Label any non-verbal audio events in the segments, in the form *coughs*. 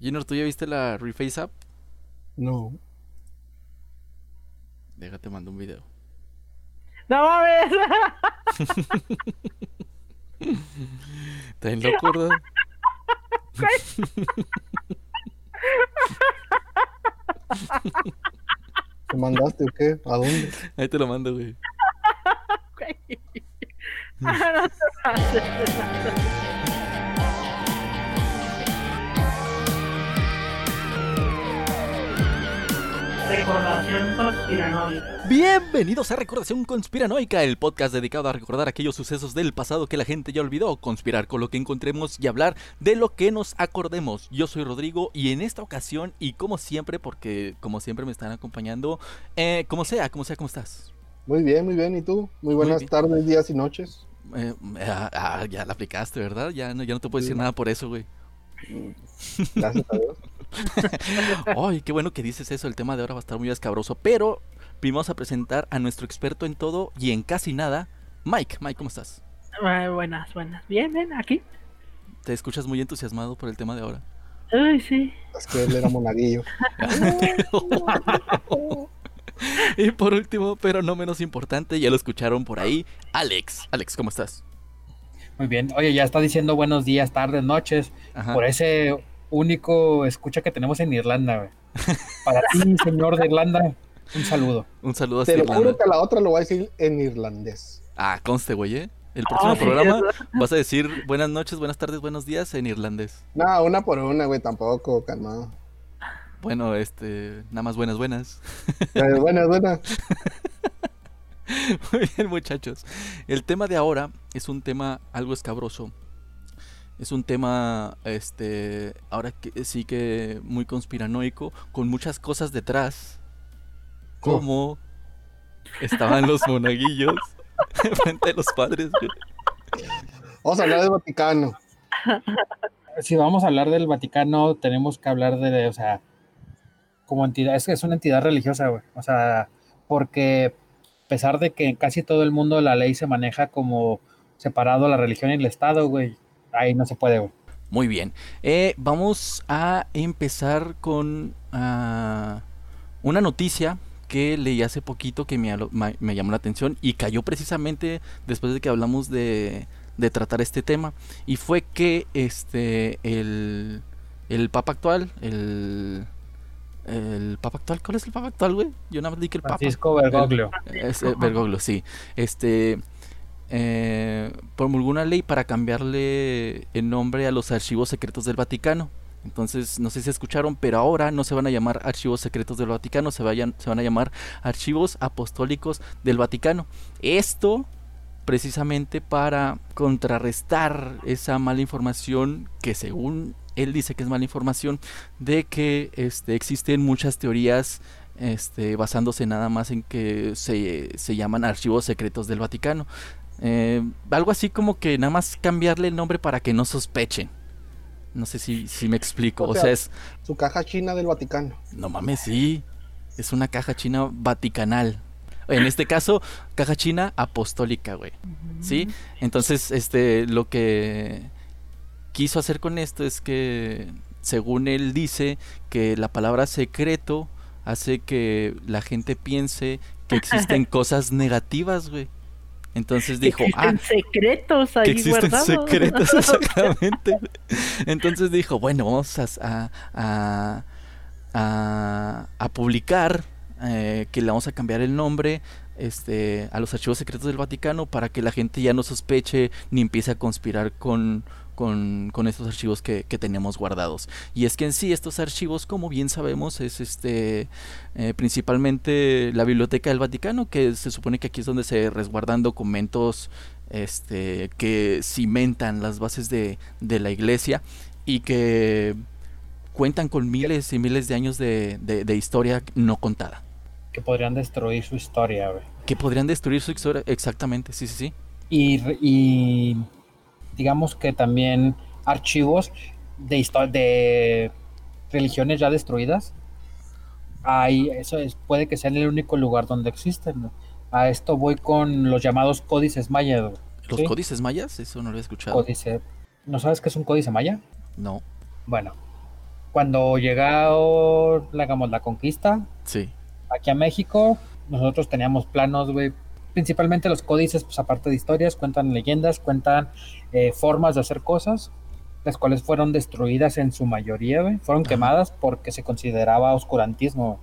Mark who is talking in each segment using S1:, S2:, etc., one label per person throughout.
S1: Junior, ¿tú ya viste la Reface App?
S2: No.
S1: Déjate, mando un video.
S3: ¡No mames! *laughs*
S1: ¿Estás en loco, verdad? *laughs*
S2: ¿Te mandaste o qué? ¿A dónde?
S1: Ahí te lo mando, güey. *laughs*
S3: Ah, no te pases de lanza. Recordación conspiranoica.
S1: Bienvenidos a Recordación Conspiranoica, el podcast dedicado a recordar aquellos sucesos del pasado que la gente ya olvidó, conspirar con lo que encontremos y hablar de lo que nos acordemos. Yo soy Rodrigo y en esta ocasión, y como siempre, porque como siempre me están acompañando, eh, como sea, como sea, ¿cómo estás?
S2: Muy bien, muy bien. ¿Y tú? Muy buenas tardes, días y noches.
S1: Eh, ah, ah, ya la aplicaste, ¿verdad? Ya no, ya no te puedo decir
S2: Sí.
S1: nada por eso, güey.
S2: Gracias a Dios. *laughs* *laughs*
S1: Ay, qué bueno que dices eso. El tema de ahora va a estar muy escabroso. Pero primero vamos a presentar a nuestro experto en todo y en casi nada, Mike. Mike, ¿cómo estás?
S3: Ay, buenas, buenas. Bien, bien, aquí.
S1: Te escuchas muy entusiasmado por el tema de ahora.
S3: Ay, sí.
S2: Es que él era monaguillo. *laughs*
S1: y por último, pero no menos importante, ya lo escucharon por ahí, Alex. Alex, ¿cómo estás?
S4: Muy bien. Oye, ya está diciendo buenos días, tardes, noches.
S1: Ajá.
S4: Por ese único escucha que tenemos en Irlanda, güey. Para ti, *laughs* señor de Irlanda, un saludo.
S1: Un saludo hasta
S2: Te lo
S1: Irlanda.
S2: juro que a la otra lo voy a decir en irlandés.
S1: Ah, conste, güey, ¿eh? El próximo
S3: Ah, sí,
S1: programa vas a decir buenas noches, buenas tardes, buenos días en irlandés.
S2: No, una por una, güey, tampoco, calmado.
S1: Bueno, este, nada más buenas, buenas.
S2: Eh, buenas, buenas. *laughs*
S1: Muy bien, muchachos. El tema de ahora es un tema algo escabroso. Es un tema, este, ahora que sí que muy conspiranoico, con muchas cosas detrás. Como estaban los monaguillos *laughs* frente a los padres. güey.
S2: Vamos a hablar del Vaticano.
S4: Si vamos a hablar del Vaticano, tenemos que hablar de, o sea, como entidad, es que es una entidad religiosa, güey. O sea, porque a pesar de que en casi todo el mundo la ley se maneja como separado la religión y el Estado, güey, ahí no se puede.
S1: Muy bien. Eh, vamos a empezar con ah, una noticia que leí hace poquito que me, llamó la atención y cayó precisamente después de que hablamos de, de tratar este tema. Y fue que este el, el Papa actual, el, el Papa actual, ¿cuál es el Papa actual, güey? Yo nada más di que el Papa.
S4: Francisco Bergoglio.
S1: Eh, Bergoglio, sí. Este eh, promulgó una ley para cambiarle el nombre a los archivos secretos del Vaticano. Entonces, no sé si escucharon, pero ahora no se van a llamar archivos secretos del Vaticano, se, vayan, se van a llamar archivos apostólicos del Vaticano. Esto precisamente para contrarrestar esa mala información que según él dice que es mala información de que este, existen muchas teorías este, basándose nada más en que se, se llaman archivos secretos del Vaticano. Eh, algo así como que nada más cambiarle el nombre para que no sospechen. No sé si, si me explico.
S2: O
S1: O
S2: sea-
S1: sea, es...
S2: Su caja china del Vaticano.
S1: No mames, sí. Es una caja china vaticanal. En este caso, caja china apostólica, güey. ¿Sí? Entonces, este, lo que quiso hacer con esto es que, según él dice, que la palabra secreto hace que la gente piense que existen *laughs* cosas negativas, güey. Entonces dijo, ah,
S3: Existen secretos
S1: que
S3: ahí
S1: existen
S3: guardados.
S1: secretos *laughs* exactamente. Entonces dijo, bueno, vamos a, a, a- a- a publicar eh, que le vamos a cambiar el nombre este, a los archivos secretos del Vaticano para que la gente ya no sospeche ni empiece a conspirar con, con, con estos archivos que, que tenemos guardados. Y es que en sí estos archivos, como bien sabemos, es este eh, principalmente la Biblioteca del Vaticano, que se supone que aquí es donde se resguardan documentos este, que cimentan las bases de, de la iglesia y que cuentan con miles y miles de años de, de- de historia no contada.
S4: que podrían destruir su historia, güey.
S1: Que podrían destruir su historia. Exactamente, sí, sí, sí.
S4: Y, y digamos que también archivos de, de religiones ya destruidas. Hay, eso es, puede que sea el único lugar donde existen. ¿no? A esto voy con los llamados códices mayas.
S1: ¿Los
S4: ¿Sí?
S1: códices mayas? Eso no lo he escuchado.
S4: Códice. ¿No sabes qué es un códice maya?
S1: No.
S4: Bueno, cuando llegó la, digamos, la conquista
S1: Sí.
S4: aquí a México, nosotros teníamos planos, güey. Principalmente los códices, pues aparte de historias, cuentan leyendas, cuentan eh, formas de hacer cosas, las cuales fueron destruidas en su mayoría. Fueron
S1: Ajá.
S4: quemadas porque se consideraba oscurantismo.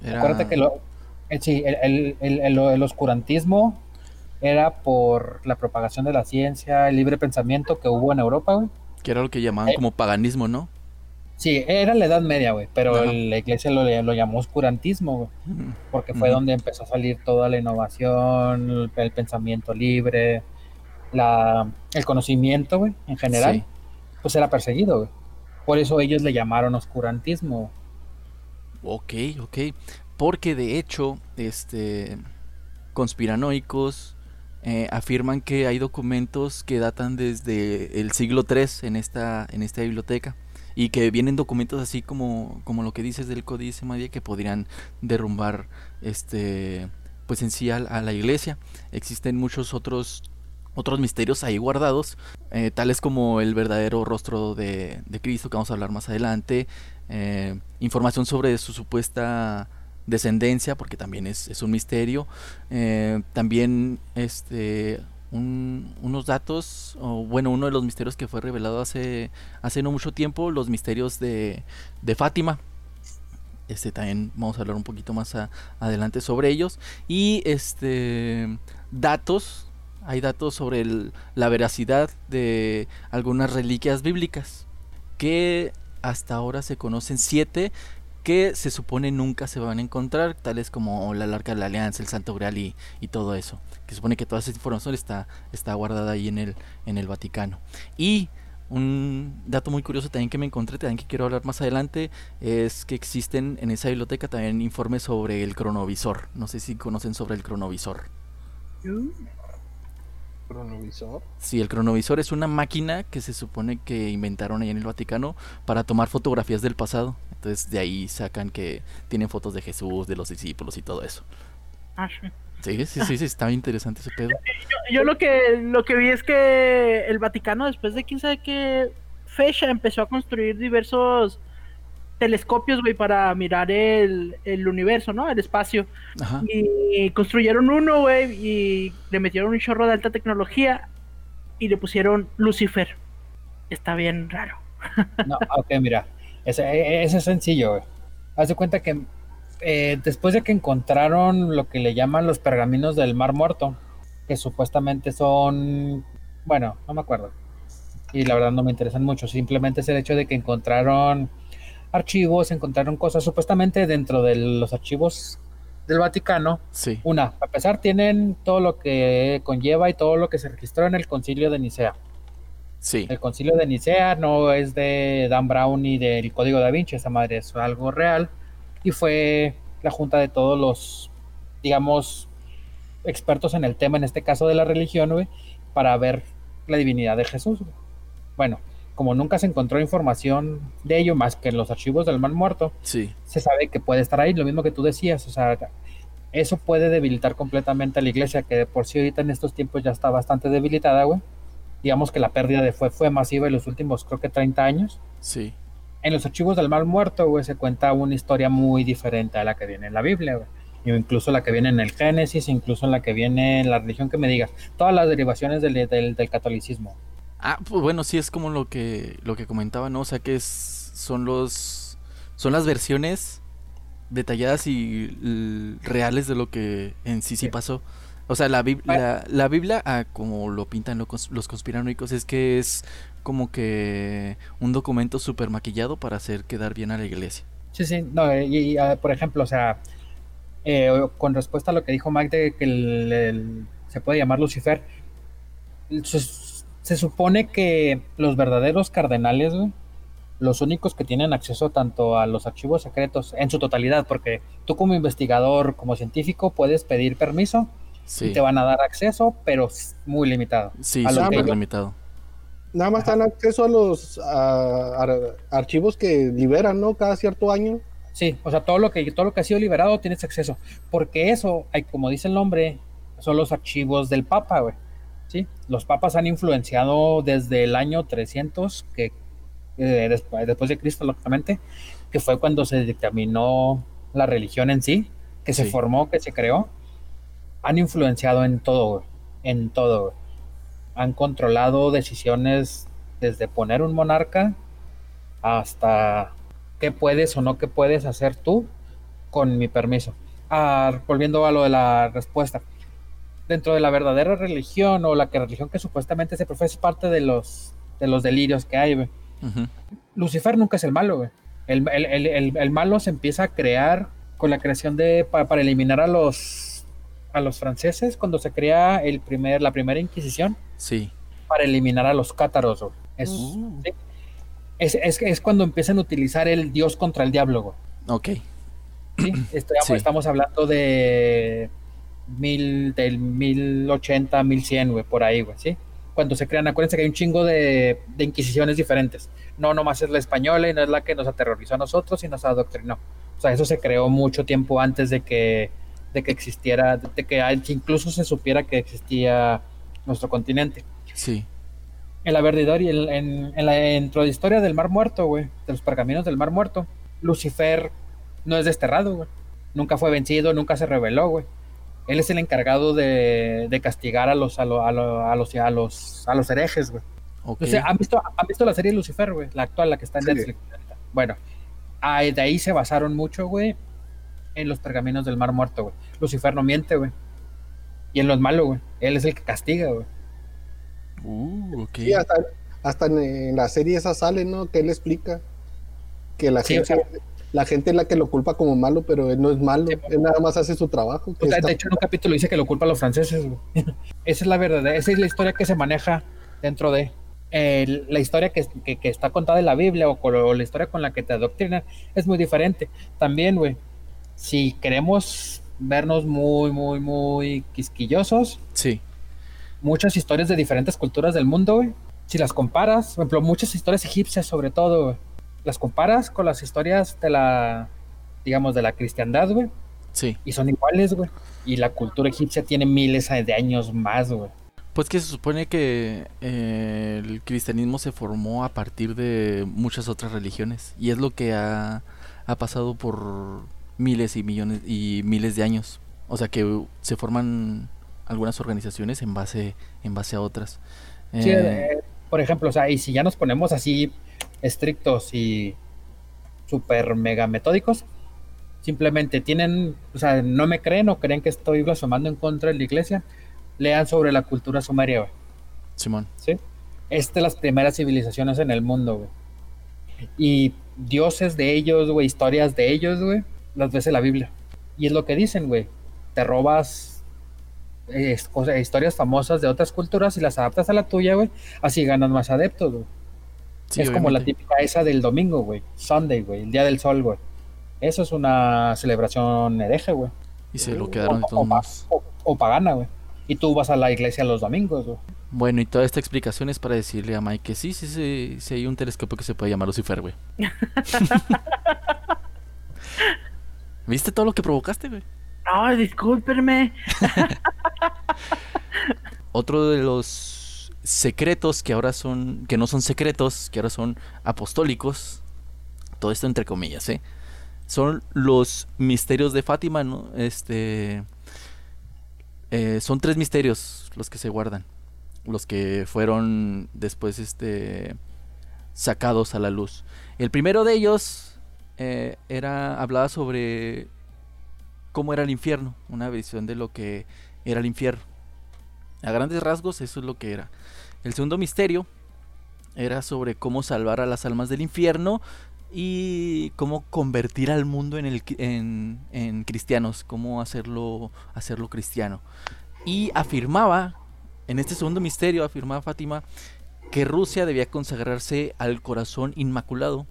S1: Era...
S4: Acuérdate que lo, eh, sí, el, el- el- el- el oscurantismo era por la propagación de la ciencia, el libre pensamiento que hubo en Europa, güey.
S1: que era lo que llamaban
S4: Eh.
S1: como paganismo, ¿no?
S4: Sí, era la Edad Media, güey, pero
S1: Ajá.
S4: la iglesia lo, lo llamó oscurantismo, güey.
S1: Ujú.
S4: porque fue donde empezó a salir toda la innovación, el, el pensamiento libre, la, el conocimiento, güey, en general,
S1: Sí.
S4: pues era perseguido, güey. Por eso ellos le llamaron oscurantismo.
S1: Ok, ok. Porque de hecho, este conspiranoicos eh, afirman que hay documentos que datan desde el siglo III en esta, en esta biblioteca. Y que vienen documentos así como, como lo que dices del Códice María que podrían derrumbar este pues en sí a, a la iglesia. Existen muchos otros otros misterios ahí guardados, eh, tales como el verdadero rostro de, Cristo, que vamos a hablar más adelante, eh, información sobre su supuesta descendencia, porque también es, es un misterio, eh, también este un- unos datos, o bueno, uno de los misterios que fue revelado hace, hace no mucho tiempo, los misterios de, de Fátima. Este también vamos a hablar un poquito más adelante sobre ellos. Y este datos, hay datos sobre el- la veracidad de algunas reliquias bíblicas. Que hasta ahora se conocen siete que se supone nunca se van a encontrar, tales como la Arca de la Alianza, el Santo Grial y, y todo eso. Que supone que toda esa información está, está guardada ahí en el, en el Vaticano. Y un dato muy curioso también que me encontré, también que quiero hablar más adelante, es que existen en esa biblioteca también informes sobre el cronovisor. No sé si conocen sobre el cronovisor.
S2: Cronovisor.
S1: Sí, el cronovisor es una máquina que se supone que inventaron ahí en el Vaticano para tomar fotografías del pasado. Entonces de ahí sacan que tienen fotos de Jesús, de los discípulos y todo eso.
S3: Ah, sí.
S1: Sí, sí, sí, sí, está interesante ese pedo. *laughs*
S3: Yo lo que lo que vi es que el Vaticano después de quién sabe qué fecha empezó a construir diversos telescopios, güey, para mirar el, el universo, ¿no? El espacio.
S1: Ajá.
S3: Y construyeron uno, güey, y le metieron un chorro de alta tecnología y le pusieron Lucifer. Está bien raro. *laughs*
S4: No, ok, mira, ese, ese es sencillo, güey. Haz de cuenta que eh, después de que encontraron lo que le llaman los pergaminos del Mar Muerto, que supuestamente son, bueno, no me acuerdo, y la verdad no me interesan mucho, simplemente es el hecho de que encontraron archivos, encontraron cosas supuestamente dentro de los archivos del Vaticano.
S1: Sí,
S4: Una, a pesar tienen todo lo que conlleva y todo lo que se registró en el concilio de Nicea.
S1: sí,
S4: El concilio de Nicea no es de Dan Brown ni del Código da Vinci, esa madre es algo real. Y fue la junta de todos los, digamos, expertos en el tema, en este caso de la religión, güey, para ver la divinidad de Jesús. güey. Bueno, como nunca se encontró información de ello más que en los archivos del Mar Muerto,
S1: sí,
S4: se sabe que puede estar ahí, lo mismo que tú decías, o sea, eso puede debilitar completamente a la iglesia, que de por sí ahorita en estos tiempos ya está bastante debilitada, güey. Digamos que la pérdida de fue fue masiva en los últimos, creo que 30 años.
S1: sí.
S4: En los archivos del mal muerto, güey, se cuenta una historia muy diferente a la que viene en la Biblia, güey. Incluso la que viene en el Génesis, incluso en la que viene en la religión que me digas. Todas las derivaciones del, del, del catolicismo.
S1: Ah, pues bueno, sí es como lo que lo que comentaba, ¿no? O sea que es son los son las versiones detalladas y reales de lo que en sí sí pasó. O sea, la, Bib- la, la Biblia, ah, como lo pintan los conspiranoicos, es que es como que un documento súper maquillado para hacer quedar bien a la iglesia.
S4: Sí, sí, no, eh, y, y, ah, por ejemplo, o sea, eh, con respuesta a lo que dijo Mike de que el- el- se puede llamar Lucifer, se supone que los verdaderos cardenales, güey, los únicos que tienen acceso tanto a los archivos secretos en su totalidad, porque tú como investigador, como científico, puedes pedir permiso
S1: Sí,
S4: y te van a dar acceso, pero muy limitado.
S1: sí, súper limitado.
S2: Nada más dan acceso a los a- ar- archivos que liberan, ¿no? Cada cierto año.
S4: Sí, o sea, todo lo que todo lo que ha sido liberado tienes acceso, porque eso, hay, como dice el nombre, son los archivos del Papa, güey. Sí, los papas han influenciado desde el año 300 que eh, después, después de Cristo, lógicamente, que fue cuando se dictaminó la religión en sí, que se formó, que se creó, han influenciado en todo, en todo. Han controlado decisiones desde poner un monarca hasta qué puedes o no qué puedes hacer tú con mi permiso. Ah, volviendo a lo de la respuesta. Dentro de la verdadera religión o la que religión que supuestamente se profesa es parte de los, de los delirios que hay, güey. Lucifer nunca es el malo, güey. El, el- el- el- el malo se empieza a crear con la creación de. pa- para eliminar a los. a los franceses cuando se crea el primer, la primera Inquisición
S1: Sí.
S4: para eliminar a los cátaros, güey. Es,
S1: Uh.
S4: sí. es, es- es cuando empiezan a utilizar el dios contra el diablo, güey.
S1: Ok.
S4: ¿sí? Estamos,
S1: Sí.
S4: estamos hablando de mil, del 1080, 1100, güey, por ahí, güey, ¿sí? Cuando se crean, acuérdense que hay un chingo de, de inquisiciones diferentes. No nomás es la española y no es la que nos aterrorizó a nosotros y nos adoctrinó. O sea, eso se creó mucho tiempo antes de que, de que existiera, de que incluso se supiera que existía nuestro continente.
S1: Sí.
S4: En la verdad y en, en- en la dentro de historia del Mar Muerto, güey, de los pergaminos del Mar Muerto, Lucifer no es desterrado, güey. Nunca fue vencido, nunca se rebeló, güey. Él es el encargado de, de castigar a los, a, lo- a, lo- a los, a los, a los herejes, güey.
S1: Ok.
S4: O sea, ¿han, visto, ¿Han visto la serie Lucifer, güey? La actual, la que está en
S2: Sí.
S4: Netflix. Bueno, ahí- de ahí se basaron mucho, güey, en los pergaminos del Mar Muerto, güey. Lucifer no miente, güey. Y él no es malo, güey. Él es el que castiga, güey.
S1: Uh, ok.
S2: Sí, hasta, hasta en, en la serie esa sale, ¿no? Que él explica que la
S4: Sí,
S2: gente,
S4: o sea-
S2: la gente es la que lo culpa como malo, pero él no es malo, él nada más hace su trabajo. que
S4: O sea,
S2: está-
S4: de hecho, en un capítulo dice que lo culpa a los franceses. *laughs* esa es la verdad, esa es la historia que se maneja dentro de el- la historia que, que- que está contada en la Biblia o, con- o la historia con la que te adoctrinan es muy diferente. También, güey, si queremos vernos muy, muy, muy quisquillosos,
S1: Sí.
S4: muchas historias de diferentes culturas del mundo, güey, si las comparas, por ejemplo, muchas historias egipcias sobre todo, güey, las comparas con las historias de la, digamos, de la cristiandad, güey,
S1: Sí.
S4: y son iguales, güey. Y la cultura egipcia tiene miles de años más, güey.
S1: Pues que se supone que eh, el cristianismo se formó a partir de muchas otras religiones y es lo que ha, ha pasado por miles y millones y miles de años. O sea que se forman algunas organizaciones en base en base a otras.
S4: Sí,
S1: Eh,
S4: eh, por ejemplo, o sea, y si ya nos ponemos así estrictos y super mega metódicos, simplemente tienen, o sea, no me creen o creen que estoy blasfemando en contra de la iglesia, lean sobre la cultura sumeria, güey.
S1: Simón.
S4: ¿sí? Es de las primeras civilizaciones en el mundo, güey. Y dioses de ellos, güey, historias de ellos, güey, las ves en la Biblia. Y es lo que dicen, güey. Te robas eh, cosas- historias famosas de otras culturas y las adaptas a la tuya, güey. Así ganas más adeptos, güey.
S1: Sí,
S4: es como la típica esa del domingo, güey. Sunday, güey, el día del sol, güey. Eso es una celebración hereje, güey.
S1: Y se lo quedaron de
S4: O-
S1: todos
S4: o, o- o pagana, güey. Y tú vas a la iglesia los domingos, güey.
S1: Bueno, y toda esta explicación es para decirle a Mike que sí, sí, sí, sí hay un telescopio que se puede llamar Lucifer, güey. *laughs* ¿Viste todo lo que provocaste, güey?
S3: No, discúlpenme. *laughs*
S1: Otro de los secretos que ahora son, que no son secretos, que ahora son apostólicos, todo esto entre comillas, ¿eh? Son los misterios de Fátima, ¿no? Este, eh, son tres misterios los que se guardan, los que fueron después, este, sacados a la luz. El primero de ellos eh, era hablaba sobre cómo era el infierno, una visión de lo que era el infierno. A grandes rasgos, eso es lo que era. El segundo misterio era sobre cómo salvar a las almas del infierno y cómo convertir al mundo en, el, en, en cristianos, cómo hacerlo, hacerlo cristiano. Y afirmaba, en este segundo misterio, afirmaba Fátima, que Rusia debía consagrarse al corazón inmaculado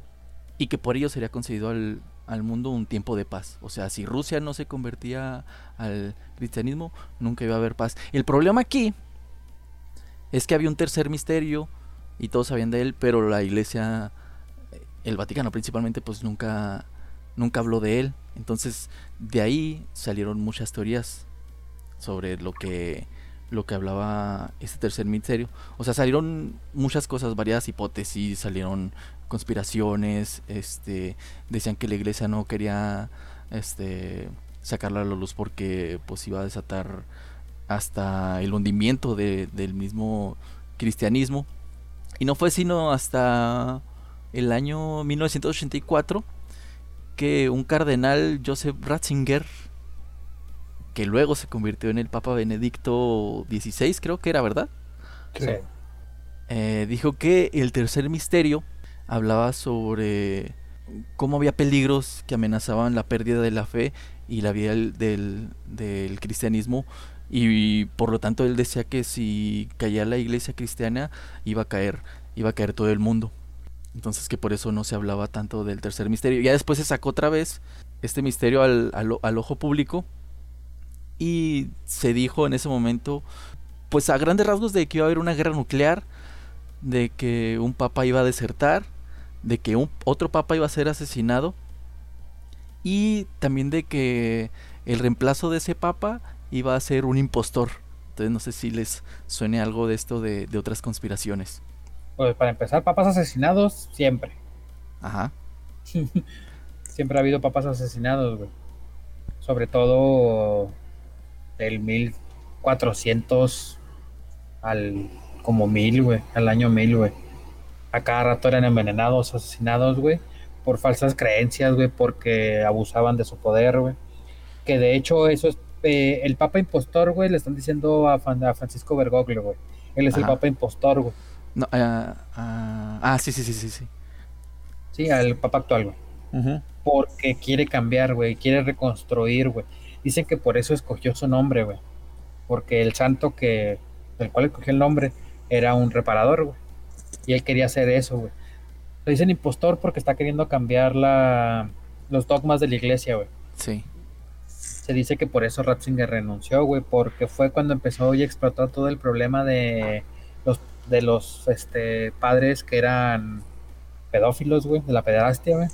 S1: y que por ello sería concedido al, al mundo un tiempo de paz. O sea, si Rusia no se convertía al cristianismo, nunca iba a haber paz. El problema aquí es que había un tercer misterio y todos sabían de él, pero la iglesia, el Vaticano principalmente, pues nunca, nunca habló de él. Entonces, de ahí salieron muchas teorías sobre lo que lo que hablaba este tercer misterio. O sea, salieron muchas cosas, variadas hipótesis, salieron conspiraciones, este, decían que la iglesia no quería este, sacarla a la luz porque pues iba a desatar hasta el hundimiento de, del mismo cristianismo. Y no fue sino hasta el año 1984 que un cardenal, Joseph Ratzinger, que luego se convirtió en el Papa Benedicto XVI, creo que era, ¿verdad?
S4: Sí.
S1: Eh, dijo que el tercer misterio hablaba sobre cómo había peligros que amenazaban la pérdida de la fe y la vida del, del, cristianismo y por lo tanto él decía que si caía la iglesia cristiana iba a caer, iba a caer todo el mundo. Entonces que por eso no se hablaba tanto del tercer misterio. Ya después se sacó otra vez este misterio al, al, al ojo público y se dijo en ese momento, pues a grandes rasgos de que iba a haber una guerra nuclear, de que un papa iba a desertar, de que un, otro papa iba a ser asesinado y también de que el reemplazo de ese papa iba a ser un impostor. Entonces no sé si les suene algo de esto de, de otras conspiraciones.
S4: Pues para empezar, papas asesinados siempre.
S1: Ajá. *laughs*
S4: siempre ha habido papas asesinados, güey. Sobre todo del 1400 al como 1000, güey, al año 1000, güey. A cada rato eran envenenados, asesinados, güey, por falsas creencias, güey, porque abusaban de su poder, güey. Que de hecho eso es eh, el Papa Impostor, güey, le están diciendo a, a Francisco Bergoglio, güey. Él es
S1: Ajá.
S4: el Papa Impostor, güey.
S1: No, uh, uh, ah, sí, sí, sí, sí, sí.
S4: Sí, al Papa actual, güey.
S1: Uh -huh.
S4: Porque quiere cambiar, güey, quiere reconstruir, güey. Dicen que por eso escogió su nombre, güey. Porque el santo que del cual escogió el nombre era un reparador, güey. Y él quería hacer eso, güey. Le dicen impostor porque está queriendo cambiar la, los dogmas de la iglesia, güey.
S1: Sí.
S4: Se dice que por eso Ratzinger renunció, güey, porque fue cuando empezó y explotó todo el problema de los de los este, padres que eran pedófilos, güey, de la pederastia, güey.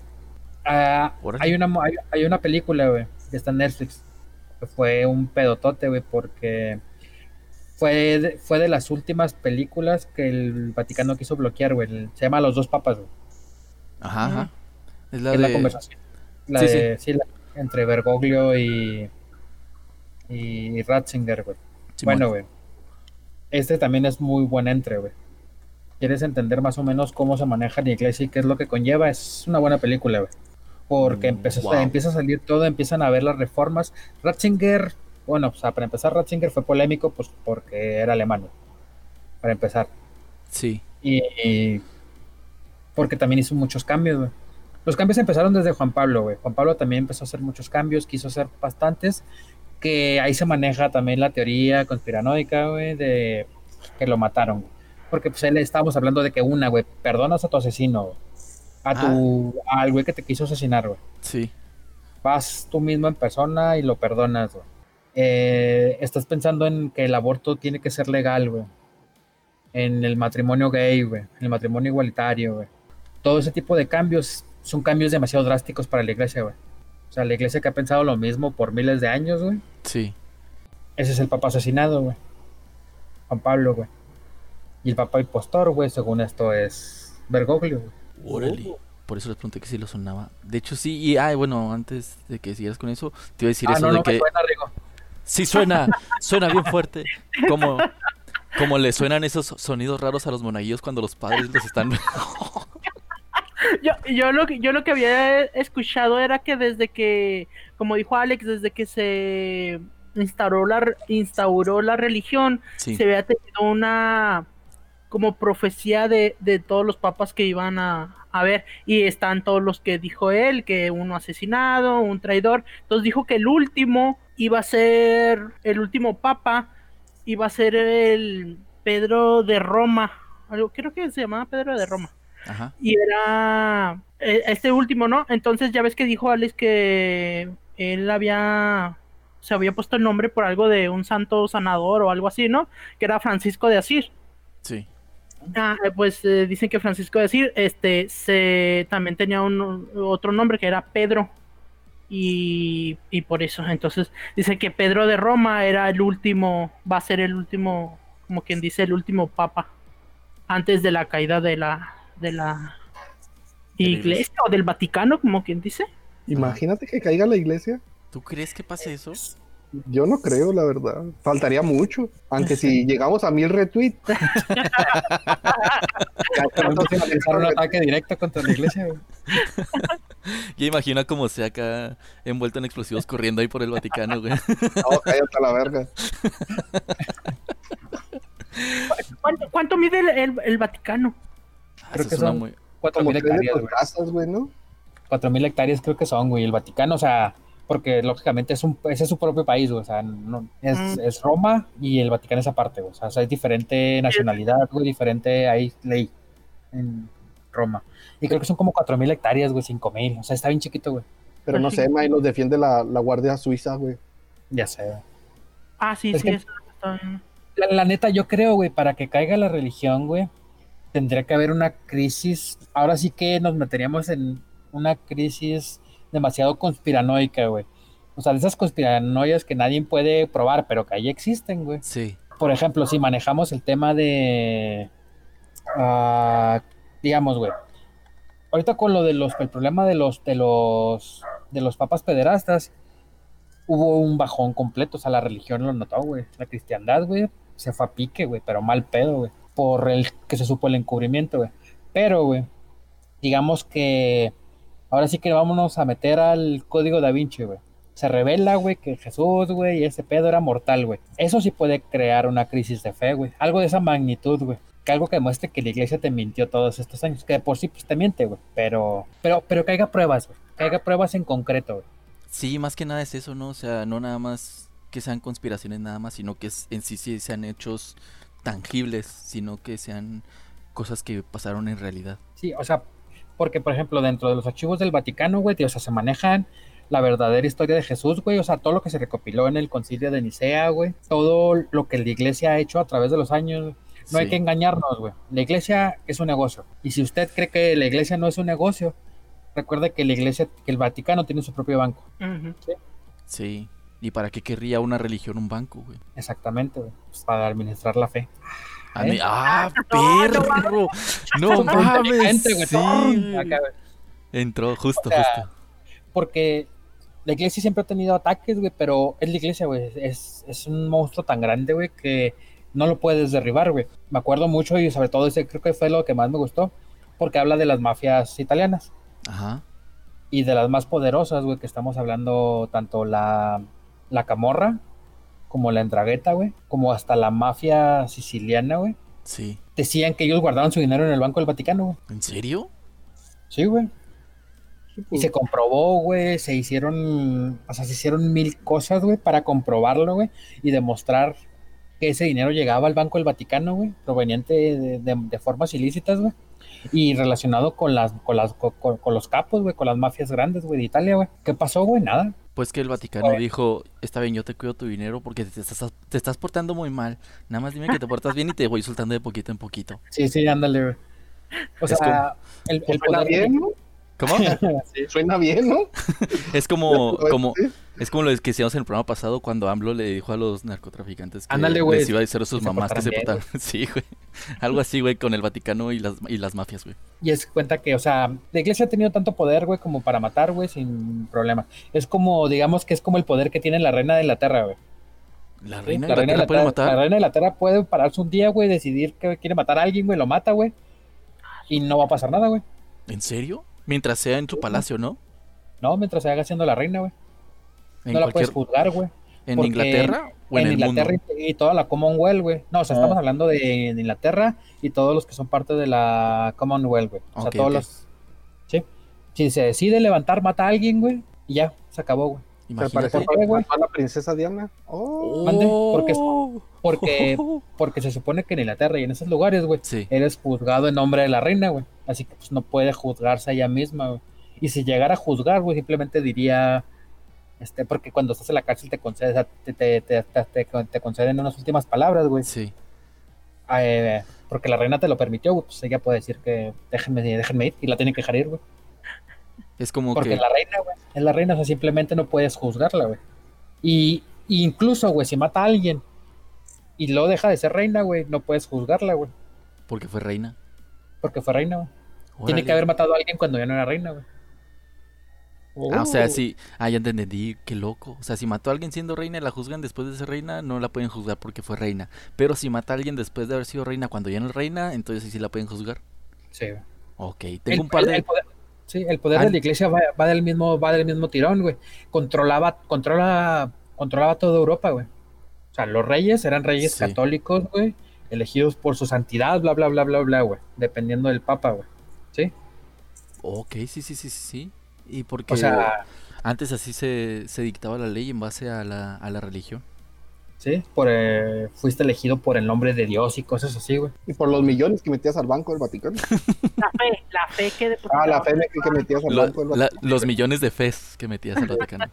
S4: Ah, hay, una, hay, hay, una película, güey, que está en Netflix, que fue un pedotote, güey, porque fue de, fue de las últimas películas que el Vaticano quiso bloquear, güey. Se llama Los dos papas, güey.
S1: Ajá, ajá.
S4: Es la, es de... la conversación. La sí, de, sí. sí la, entre Bergoglio y, y Ratzinger, güey. Sí, bueno, güey. Este también es muy buen entre, güey. ¿Quieres entender más o menos cómo se maneja la iglesia y qué es lo que conlleva? Es una buena película, güey. Porque
S1: Mm,
S4: empezó, wow. empieza a salir todo, empiezan a ver las reformas. Ratzinger, bueno, o sea, para empezar, Ratzinger fue polémico pues porque era alemán. Para empezar.
S1: Sí.
S4: Y, y, porque también hizo muchos cambios, güey. Los cambios empezaron desde Juan Pablo, güey. Juan Pablo también empezó a hacer muchos cambios, quiso hacer bastantes, que ahí se maneja también la teoría conspiranoica, güey, de que lo mataron. Güey. Porque pues él estábamos hablando de que una, güey, perdonas a tu asesino. A tu, ah. al güey que te quiso asesinar, güey.
S1: Sí.
S4: Vas tú mismo en persona y lo perdonas, güey. Eh, estás pensando en que el aborto tiene que ser legal, güey. En el matrimonio gay, güey. En el matrimonio igualitario, güey. Todo ese tipo de cambios son cambios demasiado drásticos para la iglesia, güey. O sea, la iglesia que ha pensado lo mismo por miles de años, güey.
S1: Sí.
S4: Ese es el papa asesinado, güey. Juan Pablo, güey. Y el papa impostor, güey, según esto es Bergoglio, güey.
S1: Órale. Por eso les pregunté que si lo sonaba. De hecho, sí. Y, ah, bueno, antes de que siguieras con eso, te iba a decir
S4: ah,
S1: eso
S4: no,
S1: de
S4: no
S1: que.
S4: Suena, Rigo.
S1: Sí, suena. suena bien fuerte. Como, como le suenan esos sonidos raros a los monaguillos cuando los padres los están. *laughs*
S3: yo, yo, lo que, yo lo que había escuchado era que desde que, como dijo Alex, desde que se instauró la, instauró la religión,
S1: Sí.
S3: se había tenido una como profecía de, de todos los papas que iban a, a ver, y están todos los que dijo él, que uno asesinado, un traidor, entonces dijo que el último iba a ser, el último papa iba a ser el Pedro de Roma, algo, creo que se llamaba Pedro de Roma.
S1: Ajá.
S3: Y era eh, este último, ¿no? Entonces ya ves que dijo Alex que él había se había puesto el nombre por algo de un santo sanador o algo así, ¿no? Que era Francisco de Asís.
S1: Sí.
S3: Ah, eh, pues eh, dicen que Francisco de Asís este se también tenía un otro nombre que era Pedro. Y, y por eso, entonces dice que Pedro de Roma era el último, va a ser el último, como quien dice, el último papa antes de la caída de la de la iglesia o del Vaticano, como quien dice.
S2: Imagínate que caiga la iglesia.
S1: ¿Tú crees que pase eso?
S2: Yo no creo, la verdad. Faltaría mucho. Aunque si llegamos a mil retweets.
S4: Vamos a lanzar un ataque directo contra la iglesia, güey. *laughs*
S1: Ya imagina cómo sea acá envuelto en explosivos corriendo ahí por el Vaticano, güey.
S2: No, cállate a la verga.
S3: ¿Cuánto, cuánto mide el, el- el Vaticano?
S1: Ah,
S4: Creo que
S1: suena
S4: son
S1: muy-
S4: 4.000
S2: Como tres de
S4: hectáreas, güey.
S2: casas, güey, ¿no?
S4: 4.000 hectáreas creo que son, güey. El Vaticano, o sea, porque lógicamente es un, ese es su propio país, güey. O sea, no- es,
S3: Mm.
S4: es Roma y el Vaticano es aparte, güey. O sea, es diferente nacionalidad, güey, diferente, hay ley en Roma. Y creo que son como 4.000 hectáreas, güey, 5.000. O sea, está bien chiquito, güey.
S2: Pero no sé, May, los defiende la, la Guardia Suiza, güey.
S4: Ya sé, güey.
S3: Ah, sí,
S4: Es
S3: sí.
S4: que-
S3: eso está bien.
S4: La, la neta, yo creo, güey, para que caiga la religión, güey, tendría que haber una crisis. Ahora sí que nos meteríamos en una crisis demasiado conspiranoica, güey. O sea, de esas conspiranoias que nadie puede probar, pero que ahí existen, güey.
S1: Sí,
S4: Por ejemplo, si manejamos el tema de. ah, digamos, güey. Ahorita con lo de los. El problema de los. De los. De los papas pederastas. Hubo un bajón completo. O sea, la religión lo notó, güey. La cristiandad, güey. Se fue a pique, güey. Pero mal pedo, güey. Por el que se supo el encubrimiento, güey. Pero, güey. Digamos que. Ahora sí que vámonos a meter al código da Vinci, güey se revela, güey, que Jesús, güey, y ese pedo era mortal, güey. Eso sí puede crear una crisis de fe, güey. Algo de esa magnitud, güey. Que algo que demuestre que la iglesia te mintió todos estos años. Que de por sí, pues te miente, güey. Pero, pero, pero que haya pruebas, güey. Que haya pruebas en concreto, güey.
S1: sí, más que nada es eso, ¿no? O sea, no nada más que sean conspiraciones nada más, sino que en sí sí sean hechos tangibles, sino que sean cosas que pasaron en realidad.
S4: Sí, o sea, porque, por ejemplo, dentro de los archivos del Vaticano, güey, tío, o sea, se manejan la verdadera historia de Jesús, güey, o sea, todo lo que se recopiló en el concilio de Nicea, güey, todo lo que la iglesia ha hecho a través de los años, no hay
S1: Sí.
S4: que engañarnos, güey. La iglesia es un negocio. Y si usted cree que la iglesia no es un negocio, recuerde que la iglesia, que el Vaticano tiene su propio banco.
S3: Ujú.
S1: Sí. ¿Y para qué querría una religión un banco, güey?
S4: Exactamente, güey. Pues para administrar la fe.
S1: A
S4: ¿Eh?
S1: mí- *laughs* ¡Ah,
S3: No, no
S1: perro! ¡No mames! Sí. Entró justo,
S4: O sea,
S1: justo.
S4: Porque la iglesia siempre ha tenido ataques, güey, pero es la iglesia, güey. Es, es un monstruo tan grande, güey, que no lo puedes derribar, güey. Me acuerdo mucho y sobre todo ese creo que fue lo que más me gustó, porque habla de las mafias italianas
S1: Ajá.
S4: y de las más poderosas, güey, que estamos hablando tanto la, la camorra como la endragueta, güey, como hasta la mafia siciliana, güey.
S1: Sí.
S4: Decían que ellos guardaban su dinero en el Banco del Vaticano, güey.
S1: ¿En serio?
S4: Sí, güey.
S2: Sí,
S4: Y
S2: pues,
S4: se comprobó, güey, se hicieron, o sea, se hicieron mil cosas, güey, para comprobarlo, güey, y demostrar que ese dinero llegaba al Banco del Vaticano, güey, proveniente de, de- de formas ilícitas, güey, y relacionado con las, con las, con, con- con los capos, güey, con las mafias grandes, güey, de Italia, güey. ¿Qué pasó, güey? Nada.
S1: Pues que el Vaticano dijo, está bien, yo te cuido tu dinero porque te estás, te estás portando muy mal. Nada más dime que te portas bien y te voy soltando de poquito en poquito.
S4: Sí, sí, ándale. O
S1: Es
S4: sea, el, el
S2: suena
S4: poder
S2: bien, ¿no?
S1: ¿Cómo? *laughs*
S4: Sí.
S2: Suena bien, ¿no? *laughs*
S1: Es como, como,
S2: Sí.
S1: es como lo que decíamos en el programa pasado cuando AMLO le dijo a los narcotraficantes que
S4: Ándale, güey,
S1: les iba a decir a sus mamás que se
S4: portaran
S1: portaran. *laughs* Sí, güey. Algo así, güey, con el Vaticano y las, y las mafias, güey.
S4: Y es cuenta que, o sea, la iglesia ha tenido tanto poder, güey, como para matar, güey, sin problema. Es como, digamos que es como el poder que tiene la reina de Inglaterra, güey.
S1: La
S4: Sí,
S1: reina
S4: la
S1: de
S4: reina de
S1: Inglaterra puede
S4: Inglaterra- La
S1: matar.
S4: reina de Inglaterra puede pararse un día, güey, decidir que quiere matar a alguien, güey, lo mata, güey. Y no va a pasar nada, güey.
S1: ¿En serio? Mientras sea en su palacio, ¿no?
S4: No, mientras se haga siendo la reina, güey. No la puedes juzgar, güey.
S1: en Inglaterra o en, el
S4: Inglaterra
S1: mundo.
S4: y, toda la Commonwealth, güey. No, o sea,
S1: Ah.
S4: estamos hablando de, de Inglaterra y todos los que son parte de la Commonwealth, güey. O sea, todos los. Sí. Si se decide levantar, mata a alguien, güey. Y ya, se acabó, güey.
S2: Se
S1: Imagínate.
S2: parece a la princesa Diana. Oh,
S4: Mande, porque
S1: Oh.
S4: Porque, *laughs* porque se supone que en Inglaterra y en esos lugares, güey,
S1: Sí.
S4: eres juzgado en nombre de la reina, güey. Así que pues no puede juzgarse a ella misma, güey. Y si llegara a juzgar, güey, simplemente diría, este, porque cuando estás en la cárcel te concede, o sea, te, te, te, te- te- te conceden unas últimas palabras, güey.
S1: Sí.
S4: Eh, porque la reina te lo permitió, güey, pues ella puede decir que déjenme, déjenme ir y la tienen que dejar ir, güey.
S1: Es como
S4: Porque
S1: que
S4: es la reina, güey. Es la reina, o sea, simplemente no puedes juzgarla, güey. Y, y incluso, güey, si mata a alguien y luego deja de ser reina, güey, no puedes juzgarla, güey.
S1: porque fue reina.
S4: Porque fue reina, güey. Tiene que haber matado a alguien cuando ya no era reina, güey.
S1: Ah, o sea,
S2: Oh.
S1: sí. Ah, ya te entendí. Qué loco. O sea, si mató a alguien siendo reina y la juzgan después de ser reina, no la pueden juzgar porque fue reina. Pero si mata a alguien después de haber sido reina cuando ya no es reina, entonces sí, sí la pueden juzgar.
S4: Sí, güey.
S1: Ok.
S4: El-
S1: Tengo un par de.
S4: el poder- sí, el poder
S1: Ah.
S4: de la iglesia va, va del mismo, va del mismo tirón, güey. Controlaba, controla, controlaba toda Europa, güey. O sea, los reyes eran reyes
S1: Sí.
S4: católicos, güey, elegidos por su santidad, bla, bla, bla, bla, bla, güey. Dependiendo del papa, güey. ¿Sí?
S1: Ok, sí, sí, sí, sí, sí. Y porque
S4: O sea,
S1: antes así se, se dictaba la ley en base a la, a la religión.
S4: Sí, por, eh, fuiste elegido por el nombre de Dios y cosas así, güey.
S2: Y por los millones que metías al banco del Vaticano.
S3: La fe, la fe que
S2: Ah, la fe que metías al
S1: Lo-
S2: banco del
S1: la-
S2: Vaticano.
S1: los millones de fes que metías al Vaticano.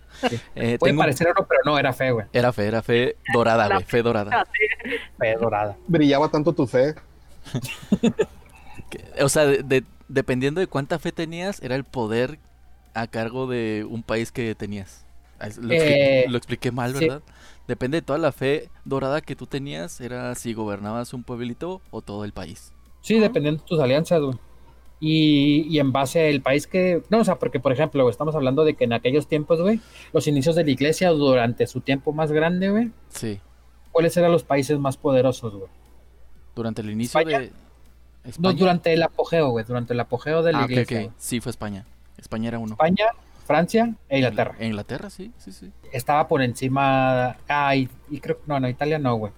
S1: Eh,
S4: Puede
S1: tengo
S4: parecer oro, pero no, era fe, güey.
S1: Era fe, era fe dorada, güey. Fe dorada.
S4: Fe dorada.
S2: Brillaba tanto tu fe.
S1: O sea, de- de- dependiendo de cuánta fe tenías, era el poder a cargo de un país que tenías. Es- Lo, expli-
S4: Eh,
S1: lo expliqué mal,
S4: sí.
S1: Depende de toda la fe dorada que tú tenías, era si gobernabas un pueblito o todo el país.
S4: Sí, dependiendo de tus alianzas, güey. Y, y en base al país que... No, o sea, porque, por ejemplo, güey, estamos hablando de que en aquellos tiempos, güey, los inicios de la iglesia durante su tiempo más grande, güey,
S1: Sí,
S4: ¿cuáles eran los países más poderosos, güey?
S1: durante el inicio
S4: España.
S1: de...
S4: No, durante el apogeo, güey, durante el apogeo de la
S1: Ah, ok,
S4: iglesia.
S1: Sí, fue España. España era uno.
S4: España, Francia e Inglaterra.
S1: En Inglaterra, sí, sí, sí.
S4: Estaba por encima... Ah, y, y creo... No, no, Italia no, güey.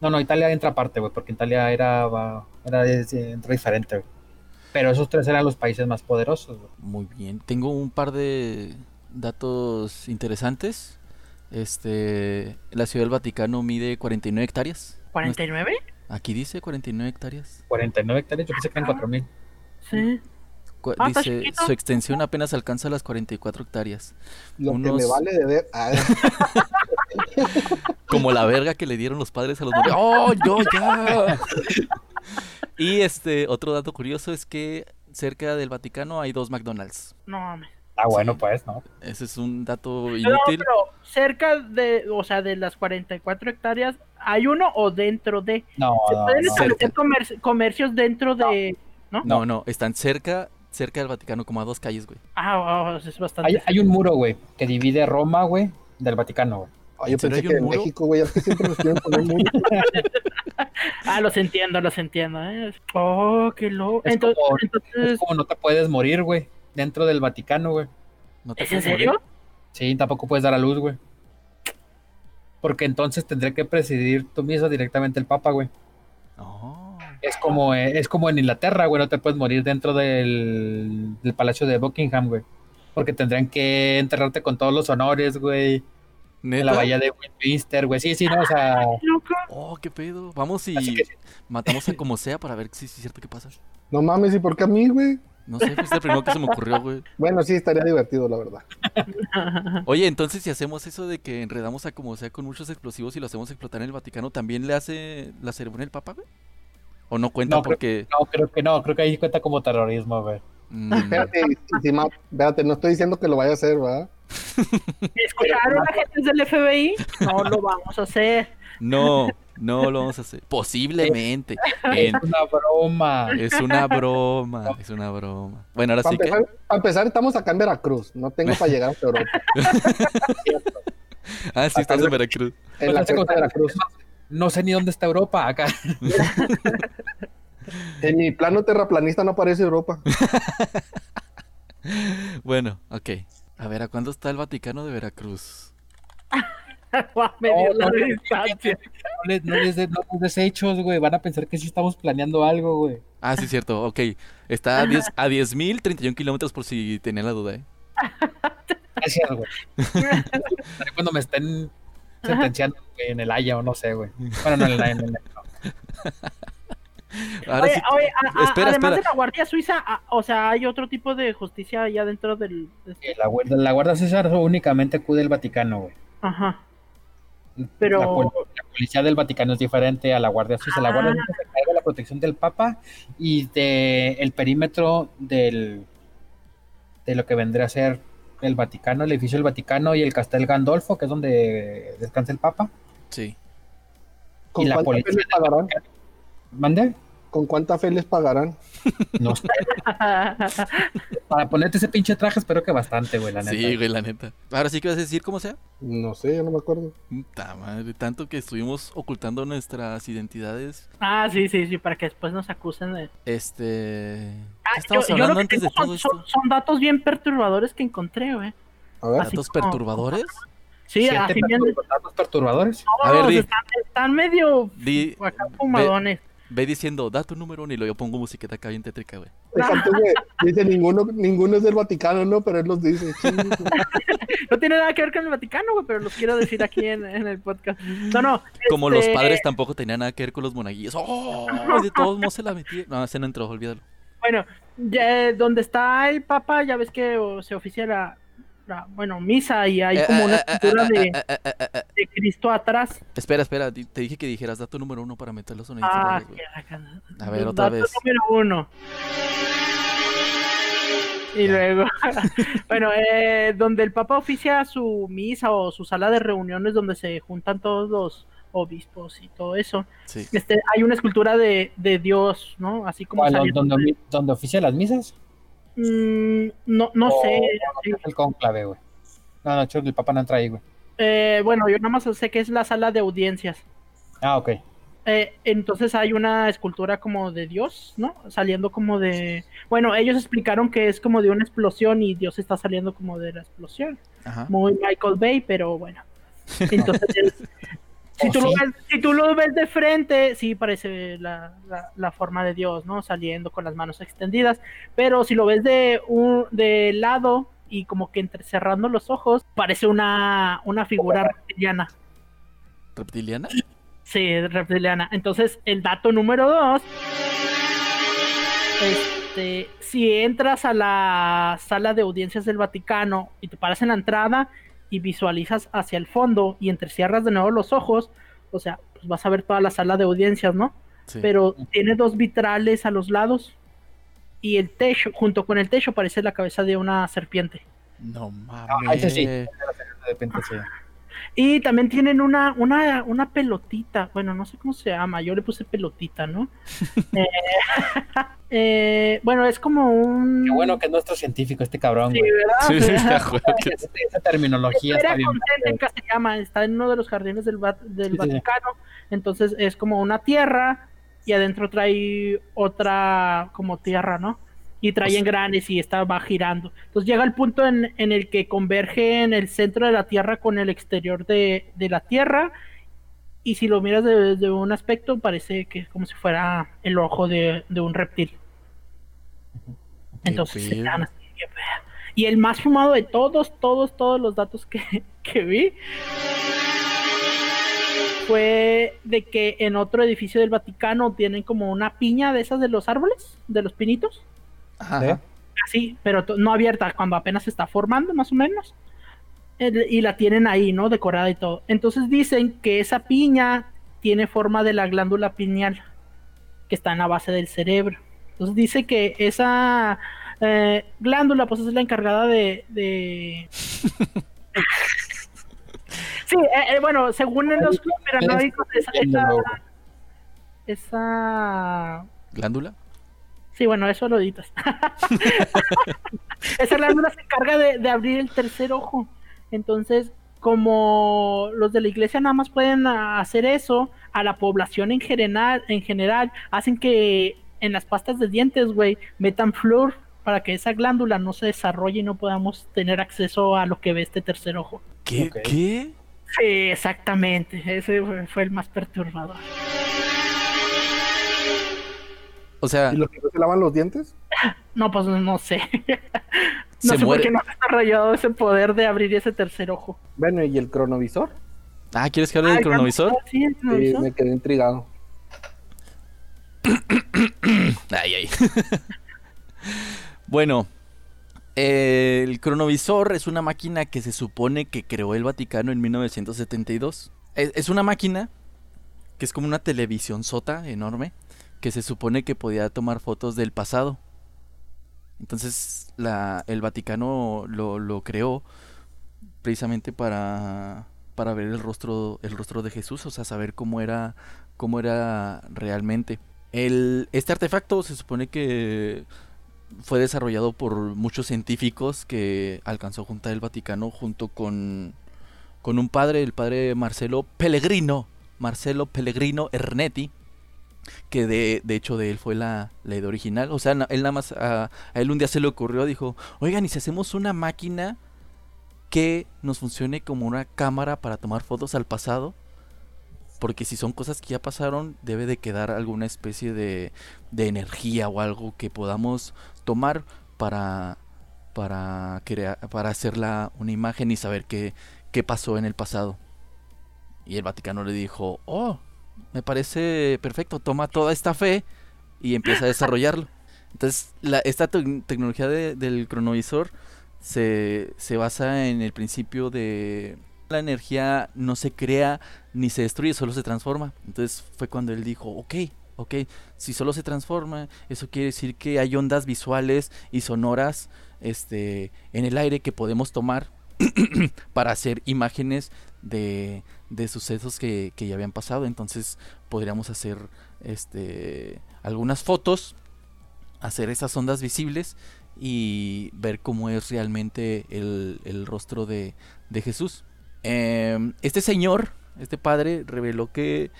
S4: No, no, Italia entra aparte, güey, porque Italia era, era, entra diferente, güey. Pero esos tres eran los países más poderosos, güey.
S1: Muy bien. Tengo un par de datos interesantes. Este, la Ciudad del Vaticano mide 49 hectáreas.
S3: ¿49?
S1: Aquí dice 49 hectáreas.
S4: 49 hectáreas, yo pensé que eran 4000.
S3: Sí. Ah,
S1: dice, su extensión apenas alcanza las 44 hectáreas.
S2: Lo que
S1: Unos-
S2: me vale de ver. Ah, *laughs*
S1: Como la verga que le dieron los padres a los morrillos. ¡Oh, yo ya! Y este, otro dato curioso es que cerca del Vaticano hay dos McDonald's.
S3: No mames.
S4: Ah, bueno,
S1: Sí.
S4: pues, ¿no?
S1: Ese es un dato
S3: No,
S1: inútil.
S3: pero cerca de, o sea, de las 44 hectáreas, ¿hay uno o dentro de?
S4: No,
S3: ¿Se
S4: no,
S3: pueden
S4: no.
S3: establecer comer- comercios dentro de...? ¿No?
S1: No, no, están cerca, cerca del Vaticano, como a dos calles, güey.
S3: Ah, oh, es bastante...
S4: Hay, hay un muro, güey, que divide Roma, güey, del Vaticano, güey.
S2: Ay, yo
S1: ¿En serio
S2: pensé que en
S1: muro?
S2: México, güey, es que siempre nos quieren poner muro. *laughs*
S3: Ah, los entiendo, los entiendo. ¿eh? Oh, qué loco.
S4: Es
S3: Entonces,
S4: como-
S3: entonces
S4: Es como no te puedes morir, güey, dentro del Vaticano, güey.
S1: ¿No te
S3: ¿es en
S1: morir?
S3: serio?
S4: Sí, tampoco puedes dar a luz, güey. Porque entonces tendría que presidir tú mismo directamente el Papa, güey.
S1: Oh.
S4: Es como, eh, es como en Inglaterra, güey, no te puedes morir dentro del, del Palacio de Buckingham, güey. Porque tendrían que enterrarte con todos los honores, güey. En
S1: ¿Neta?
S4: la bahía de Westminster, güey. Sí, sí, no, o sea...
S3: Loco.
S1: Oh, qué pedo. Vamos y
S4: que-
S1: matamos a como sea para ver si es cierto que pasa.
S2: No mames, ¿y por qué a mí, güey?
S1: No sé, fuiste el primero que se me ocurrió, güey.
S2: Bueno, sí, estaría divertido, la verdad. *laughs*
S1: Oye, entonces si hacemos eso de que enredamos a como sea con muchos explosivos y lo hacemos explotar en el Vaticano, ¿también le hace la ceremonia el Papa, güey? ¿O no cuenta
S4: No, creo-
S1: porque...
S4: No, creo que no, creo que ahí cuenta como terrorismo, güey.
S1: mm,
S2: Espérate, encima, espérate, no estoy diciendo que lo vaya a hacer, ¿verdad? *laughs*
S3: ¿Escucharon agentes del FBI? No lo vamos a hacer.
S1: no, no lo vamos a hacer. Posiblemente. *laughs* En-
S4: Es una broma.
S1: Es una broma, *laughs* es una broma. Bueno, ahora
S2: Para
S1: sí que...
S2: para empezar, estamos acá en Veracruz. No tengo para llegar hasta Europa.
S1: Ah, sí, estás en Veracruz.
S2: En la costa de Veracruz.
S4: No sé ni dónde está Europa acá. *laughs*
S2: En mi plano terraplanista no aparece Europa. *laughs*
S1: Bueno, ok. A ver, ¿a cuándo está el Vaticano de Veracruz? *laughs*
S3: Me dio
S4: No,
S3: la
S4: no,
S3: distancia.
S4: No les, no les de- no les des hechos, güey. Van a pensar que sí estamos planeando algo, güey.
S1: Ah, sí, cierto, ok. Está a 10 a 10.031 kilómetros por si tenían la duda, ¿eh?
S4: Gracias, güey. Cuando me estén sentenciando güey, en el Haya o no sé, güey. Bueno, no en el Haya. en el- *laughs*
S1: Ahora
S3: Oye,
S1: sí,
S3: oye, a- a-
S1: espera,
S3: además
S1: espera.
S3: de la Guardia Suiza, a- o sea, hay otro tipo de justicia allá dentro del... de-
S4: Eh, La, guardia- la Guardia César únicamente acude el Vaticano, güey.
S3: Ajá. Pero-
S4: La, pol- la policía del Vaticano es diferente a la Guardia Suiza. La Guardia
S3: Ah.
S4: Suiza se encarga de la protección del Papa y de el perímetro del de lo que vendría a ser el Vaticano, el edificio del Vaticano y el Castel Gandolfo, que es donde descansa el Papa.
S1: sí.
S2: ¿Con
S4: la
S2: cuánta
S4: policía? ¿Mande?
S2: ¿Con cuánta fe les pagarán?
S4: No sé. *laughs* Para ponerte ese pinche traje, espero que bastante, güey, la neta.
S1: Sí, güey, la neta. Ahora sí que vas a decir cómo sea.
S2: No sé, yo no me acuerdo.
S1: Puta madre, tanto que estuvimos ocultando nuestras identidades.
S3: Ah, sí, sí, sí, para que después nos acusen de...
S1: Este.
S3: Ah,
S1: ¿Qué estamos
S3: yo- yo lo
S1: hablando
S3: que
S1: antes de todo
S3: son,
S1: esto?
S3: son- son datos bien perturbadores que encontré, güey.
S2: A ver,
S3: Así
S1: ¿Datos
S3: como-
S1: perturbadores?
S3: Sí, así bien...
S4: datos perturbadores.
S1: A ver, di.
S3: están, están medio
S1: Di,
S3: acá fumadones.
S1: ve diciendo, da tu número y luego yo pongo musiqueta acá bien tétrica, güey.
S2: Fíjate que dice ninguno, ninguno es del Vaticano, ¿no? Pero él los dice. *laughs*
S3: No tiene nada que ver con el Vaticano, güey, pero los quiero decir aquí en, en el podcast. No, no.
S1: Como los
S3: este,
S1: padres tampoco tenían nada que ver con los monaguillos. ¡Oh! *laughs* De todos modos se la metí. No, ese no entró, olvídalo.
S3: Bueno, ya, donde está el Papa, ya ves que o, se oficia la, bueno, misa y hay
S1: Eh,
S3: como una
S1: eh, eh,
S3: escultura
S1: eh,
S3: de,
S1: eh, eh, eh, eh, eh.
S3: de Cristo atrás.
S1: Espera, espera, te dije que dijeras dato número uno para meter los sonidos.
S3: Ah, bacana.
S1: A ver, otra
S3: Dato
S1: vez.
S3: número uno. Y luego, *laughs* bueno, eh, donde el Papa oficia su misa o su sala de reuniones donde se juntan todos los obispos y todo eso.
S1: Sí.
S3: Este, hay una escultura de, de Dios, ¿no? Así como
S4: ¿Cuál,
S3: saliendo
S4: donde,
S3: de-
S4: donde oficia las misas?
S3: Mm, no, no
S4: O-
S3: sé.
S4: el conclave, güey. No, no, el papá no entra ahí, güey.
S3: Eh, bueno, yo nada más sé que es la sala de audiencias.
S4: Ah, ok.
S3: Eh, entonces hay una escultura como de Dios, ¿no? Saliendo como de... Bueno, ellos explicaron que es como de una explosión y Dios está saliendo como de la explosión.
S1: Ajá.
S3: Muy Michael Bay, pero bueno. *laughs* Entonces, el- si,
S4: ¿Oh,
S3: tú lo
S4: sí?
S3: ves, si tú lo ves de frente, sí parece la, la- la forma de Dios, ¿no? Saliendo con las manos extendidas. Pero si lo ves de, un, de lado y como que entrecerrando los ojos, parece una, una figura reptiliana.
S1: ¿Reptiliana?
S3: Sí, reptiliana. Entonces, el dato número dos. Este, si entras a la sala de audiencias del Vaticano y te paras en la entrada y visualizas hacia el fondo y entrecierras de nuevo los ojos, o sea, pues vas a ver toda la sala de audiencias, ¿no?
S1: Sí.
S3: Pero tiene dos vitrales a los lados y el techo, junto con el techo, parece la cabeza de una serpiente.
S1: No
S4: Ah,
S1: mames.
S4: ese sí. De repente sí.
S3: Y también tienen una, una, una pelotita. Bueno, no sé cómo se llama. Yo le puse pelotita, ¿no? *laughs* Eh, *laughs* eh, bueno, es como un.
S4: Qué bueno que es nuestro científico, este cabrón,
S3: Sí,
S4: güey.
S1: Sí, *laughs* sí, que-
S4: Esa, esa terminología está bien.
S3: se llama. Está en uno de los jardines del, Va- del
S4: Sí, sí, sí.
S3: Vaticano. Entonces es como una tierra y adentro trae otra como tierra, ¿no? Y trae
S1: Pues-
S3: engranes y está va girando. Entonces llega el punto en, en el que converge en el centro de la tierra con el exterior de, de la tierra. Y si lo miras de- desde un aspecto, parece que es como si fuera el ojo de, de un reptil. Entonces se
S1: pedo.
S3: dan así. Y el más fumado de todos, todos, todos los datos que, *laughs* que vi fue de que en otro edificio del Vaticano tienen como una piña de esas de los árboles, de los pinitos,
S1: Ajá.
S4: ¿Eh?
S3: así, pero no abierta, cuando apenas se está formando, más o menos. Y la tienen ahí, ¿no? Decorada y todo. Entonces dicen que esa piña tiene forma de la glándula pineal, que está en la base del cerebro. Entonces dice que esa eh, glándula, pues es la encargada de. de- *laughs* sí, eh, eh, bueno, según en los conspiranoicos, esa, esa, esa
S1: ¿Glándula?
S3: Sí, bueno, eso lo editas. *laughs* Esa glándula se encarga de, de abrir el tercer ojo. Entonces, como los de la iglesia nada más pueden hacer eso, a la población en general, en general, hacen que en las pastas de dientes, güey, metan flúor para que esa glándula no se desarrolle y no podamos tener acceso a lo que ve este tercer ojo.
S1: ¿Qué? ¿Qué?
S3: Sí, exactamente. Ese fue, fue el más perturbador.
S1: O sea,
S2: ¿Y los que no se lavan los dientes?
S3: No, pues no sé. *laughs*
S1: Se
S3: no sé
S1: muere.
S3: por qué no ha desarrollado ese poder de abrir ese tercer ojo.
S2: Bueno, ¿y el cronovisor?
S1: ah, ¿quieres que hable del
S3: Ay,
S1: cronovisor?
S3: Sí, el
S2: Sí,
S3: cronovisor.
S2: me quedé intrigado. *coughs*
S1: Ay, ay. *laughs* bueno, eh, el cronovisor es una máquina que se supone que creó el Vaticano en 1972. Es, es una máquina que es como una televisión sota enorme que se supone que podía tomar fotos del pasado. Entonces la, el Vaticano lo, creó precisamente para, para ver el rostro, el rostro de Jesús, o sea, saber cómo era, cómo era realmente. Este artefacto se supone que fue desarrollado por muchos científicos que alcanzó juntar el Vaticano junto con, con un padre, el padre Marcelo Pellegrino, Marcelo Pellegrino Ernetti, que de, de hecho de él fue la, la idea original. O sea, él nada más, a, a él un día se le ocurrió, dijo, oigan, ¿y si hacemos una máquina que nos funcione como una cámara para tomar fotos al pasado? Porque si son cosas que ya pasaron, debe de quedar alguna especie de, de energía o algo que podamos tomar para, para, crear, para hacerla una imagen y saber qué, qué pasó en el pasado. Y el Vaticano le dijo, oh, me parece perfecto, toma toda esta fe y empieza a desarrollarlo. Entonces, la, esta tec- tecnología de- del cronovisor se, se basa en el principio de la energía no se crea ni se destruye, solo se transforma. Entonces fue cuando él dijo, ok, ok, si solo se transforma, eso quiere decir que hay ondas visuales y sonoras este, en el aire que podemos tomar *clears throat* para hacer imágenes de, de sucesos que, que ya habían pasado. Entonces podríamos hacer este, algunas fotos, hacer esas ondas visibles y ver cómo es realmente el, el rostro de, de Jesús. Em, este señor, este padre, reveló que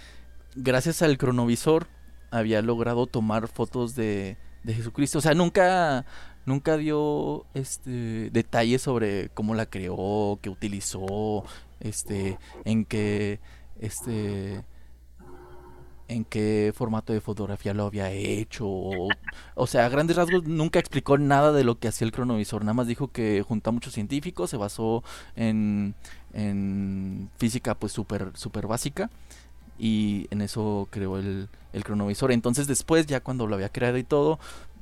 S1: gracias al cronovisor había logrado tomar fotos de, de Jesucristo. O sea, nunca, nunca dio este detalles sobre cómo la creó, qué utilizó, este, en qué, este, en qué formato de fotografía lo había hecho. O, o sea, a grandes rasgos nunca explicó nada de lo que hacía el cronovisor. Nada más dijo que juntó a muchos científicos, se basó en, en física pues súper super básica y en eso creó el, el cronovisor. Entonces después, ya cuando lo había creado y todo,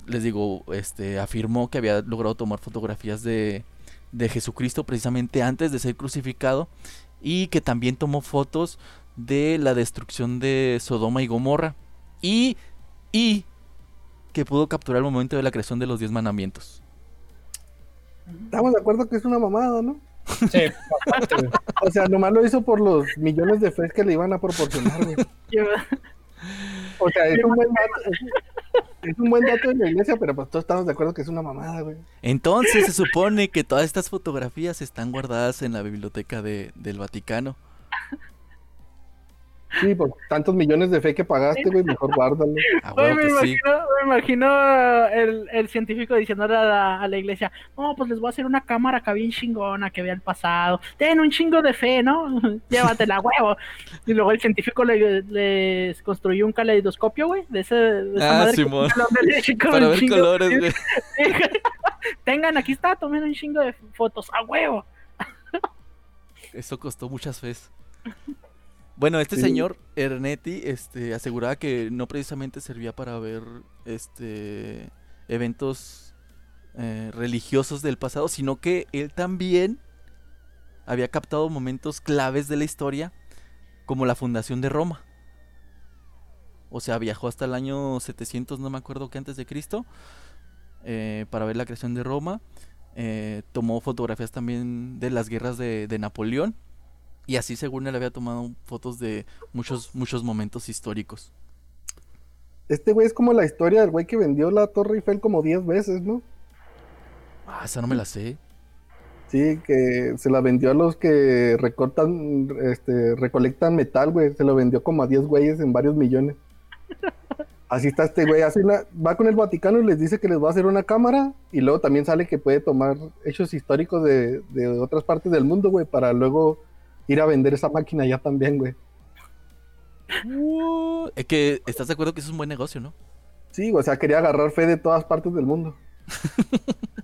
S1: les digo, este, afirmó que había logrado tomar fotografías de, de Jesucristo precisamente antes de ser crucificado y que también tomó fotos de la destrucción de Sodoma y Gomorra y, y que pudo capturar el momento de la creación de los diez mandamientos.
S2: Estamos de acuerdo que es una mamada, ¿no?
S4: Sí, bastante, güey.
S2: O sea, nomás lo hizo por los millones de fe que le iban a proporcionar, güey. *laughs* O sea, es un buen dato, es, es un buen dato de la iglesia, pero pues todos estamos de acuerdo que es una mamada, güey.
S1: Entonces se supone que todas estas fotografías están guardadas en la biblioteca de, del Vaticano.
S2: Sí, por tantos millones de fe que pagaste, güey, mejor guárdalo.
S1: A
S3: Oye,
S1: huevo
S3: me,
S1: que sí.
S3: imagino, me imagino el, el científico diciéndole a la, a la iglesia, no, pues les voy a hacer una cámara acá bien chingona que vea el pasado. Ten un chingo de fe, ¿no? *laughs* Llévatela, huevo. Y luego el científico le- les construyó un caleidoscopio, güey, de, ese, de esa
S1: Ah,
S3: madre que
S1: Simón.
S3: con *laughs*
S1: Para
S3: un
S1: ver
S3: chingo-
S1: colores, güey. *laughs*
S3: Tengan, aquí está, tomen un chingo de fotos, a huevo.
S1: Eso costó muchas veces. Bueno, este
S2: Sí.
S1: señor Ernetti este, aseguraba que no precisamente servía para ver este eventos eh, religiosos del pasado, sino que él también había captado momentos claves de la historia, como la fundación de Roma. O sea, viajó hasta el año 700, no me acuerdo qué antes de Cristo, eh, para ver la creación de Roma. Eh, tomó fotografías también de las guerras de, de Napoleón. Y así según él había tomado fotos de muchos, muchos momentos históricos.
S2: Este güey es como la historia del güey que vendió la Torre Eiffel como 10 veces, ¿no?
S1: Ah, esa no me la sé.
S2: Sí, que se la vendió a los que recortan, este, recolectan metal, güey. Se lo vendió como a 10 güeyes en varios millones. *laughs* Así está este güey. Hace una, va con el Vaticano y les dice que les va a hacer una cámara. Y luego también sale que puede tomar hechos históricos de, de otras partes del mundo, güey, para luego ir a vender esa máquina ya también, güey.
S1: Uh, es que estás de acuerdo que eso es un buen negocio, ¿no?
S2: Sí, o sea, quería agarrar fe de todas partes del mundo. *laughs*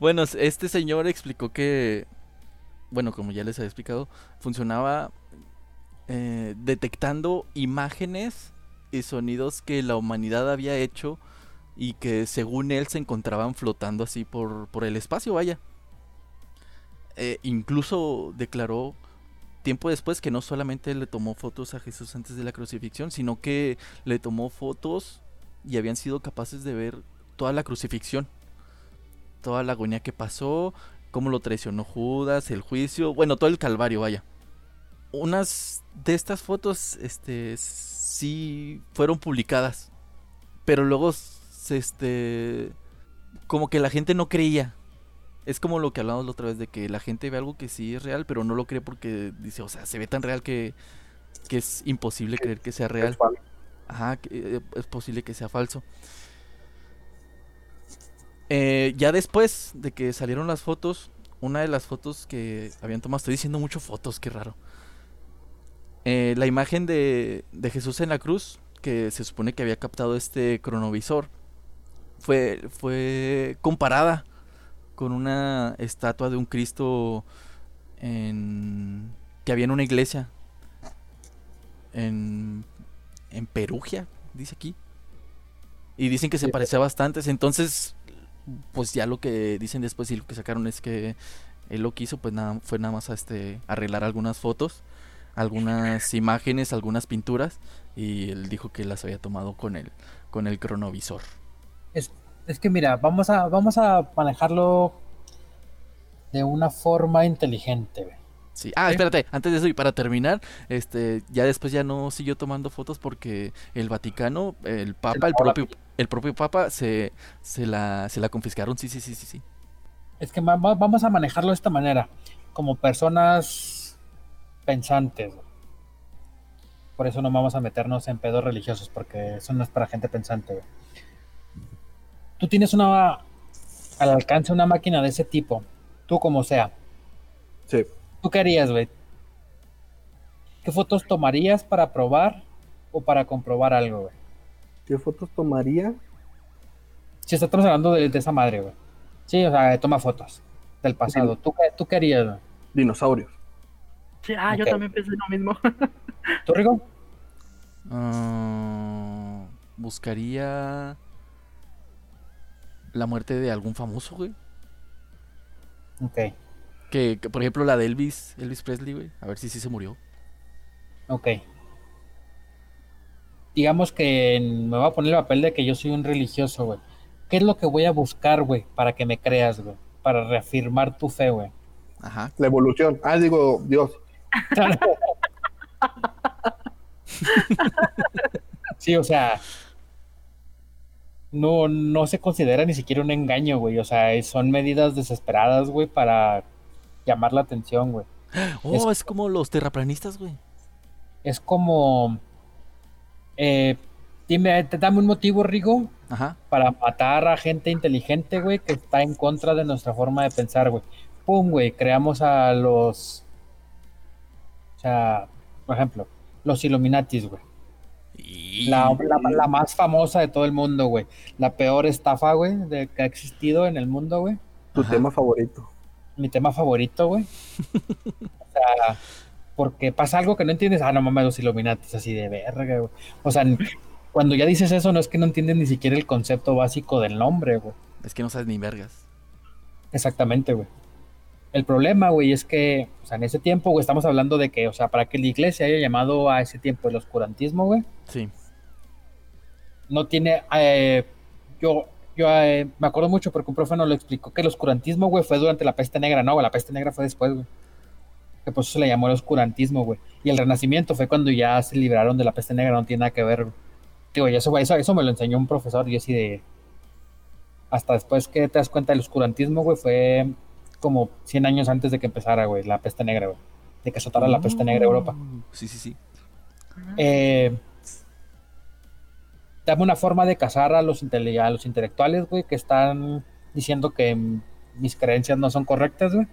S1: Bueno, este señor explicó que, bueno, como ya les había explicado, funcionaba eh, detectando imágenes y sonidos que la humanidad había hecho y que según él se encontraban flotando así por, por el espacio, vaya. Eh, incluso declaró tiempo después que no solamente le tomó fotos a Jesús antes de la crucifixión, sino que le tomó fotos y habían sido capaces de ver toda la crucifixión toda la agonía que pasó, cómo lo traicionó Judas, el juicio, bueno, todo el calvario, vaya. unas de estas fotos, este, sí fueron publicadas. Pero luego, este, como que la gente no creía. Es como lo que hablamos la otra vez de que la gente ve algo que sí es real, pero no lo cree porque dice, o sea, se ve tan real que, que es imposible creer que sea real. Ajá, que, eh, es posible que sea falso. Eh, ya después de que salieron las fotos, una de las fotos que habían tomado, estoy diciendo mucho fotos, qué raro. Eh, la imagen de, de Jesús en la cruz, que se supone que había captado este cronovisor, fue, fue comparada con una estatua de un Cristo en, que había en una iglesia en, en Perugia, dice aquí. Y dicen que se parecía bastante. Entonces, pues ya lo que dicen después y lo que sacaron es que él lo que hizo, pues nada, fue nada más a este, arreglar algunas fotos, algunas imágenes, algunas pinturas. Y él dijo que las había tomado con el, con el cronovisor.
S4: Es, es que mira, vamos a, vamos a manejarlo de una forma inteligente. güey.
S1: Sí. Ah, espérate, antes de eso y para terminar, este, ya después ya no siguió tomando fotos porque el Vaticano, el Papa, el propio, el propio Papa se, se la, se la confiscaron. Sí, sí, sí, sí, sí.
S4: Es que va- va- vamos a manejarlo de esta manera, como personas pensantes. Por eso no vamos a meternos en pedos religiosos, porque eso no es para gente pensante. Tú tienes una al alcance una máquina de ese tipo, tú como sea.
S2: Sí.
S4: ¿Tú qué harías, güey? ¿Qué fotos tomarías para probar o para comprobar algo, güey?
S2: ¿Qué fotos tomaría?
S4: Si estamos hablando de, de esa madre, güey. Sí, o sea, toma fotos del pasado. ¿Tú, qué- ¿Tú qué harías, güey?
S2: Dinosaurios.
S3: Sí, ah, yo también pensé lo mismo.
S4: ¿Tú, Rigo?
S1: Ah, buscaría la muerte de algún famoso, güey.
S4: Ok,
S1: Que, que, por ejemplo, la de Elvis, Elvis Presley, güey. A ver si sí se murió.
S4: ok. Digamos que me voy a poner el papel de que yo soy un religioso, güey. ¿Qué es lo que voy a buscar, güey, para que me creas, güey? Para reafirmar tu fe, güey.
S1: Ajá.
S2: La evolución. Ah, digo, Dios. *laughs*
S4: Sí, o sea, no, no se considera ni siquiera un engaño, güey. O sea, son medidas desesperadas, güey, para llamar la atención, güey. *gasps*
S1: Oh, es, como los terraplanistas, güey.
S4: Es como, eh, dime, te- dame un motivo, Rigo,
S1: Ajá.
S4: para matar a gente inteligente, güey, que está en contra de nuestra forma de pensar, güey. Pum, güey, creamos a los, o sea, por ejemplo, los Illuminatis, güey. La, la- la más famosa de todo el mundo, güey. La peor estafa, güey, de, que ha existido en el mundo, güey.
S2: Tu
S1: Ajá.
S2: tema favorito.
S4: Mi tema favorito, güey. *laughs* o sea, porque pasa algo que no entiendes. Ah, no mames, los Illuminatis, así de verga, güey. O sea, cuando ya dices eso, no es que no entiendes ni siquiera el concepto básico del nombre, güey.
S1: Es que no sabes ni vergas.
S4: Exactamente, güey. El problema, güey, es que, o sea, en ese tiempo, güey, estamos hablando de que, o sea, para que la iglesia haya llamado a ese tiempo el oscurantismo, güey,
S1: Sí.
S4: no tiene, eh, yo, yo eh, me acuerdo mucho porque un profe nos lo explicó que el oscurantismo, güey, fue durante la peste negra, no, güey, la peste negra fue después, güey. Que por eso se le llamó el oscurantismo, güey. Y el renacimiento fue cuando ya se libraron de la peste negra, no tiene nada que ver, güey. Digo, y eso, eso, eso me lo enseñó un profesor y yo así de... Hasta después que te das cuenta del oscurantismo, güey, fue como 100 años antes de que empezara, güey, la peste negra, güey. De que azotara la peste negra a Europa.
S1: Uh, Sí, sí, sí.
S4: Eh, dame una forma de cazar a los, intele- a los intelectuales, güey, que están diciendo que mm, mis creencias no son correctas, güey.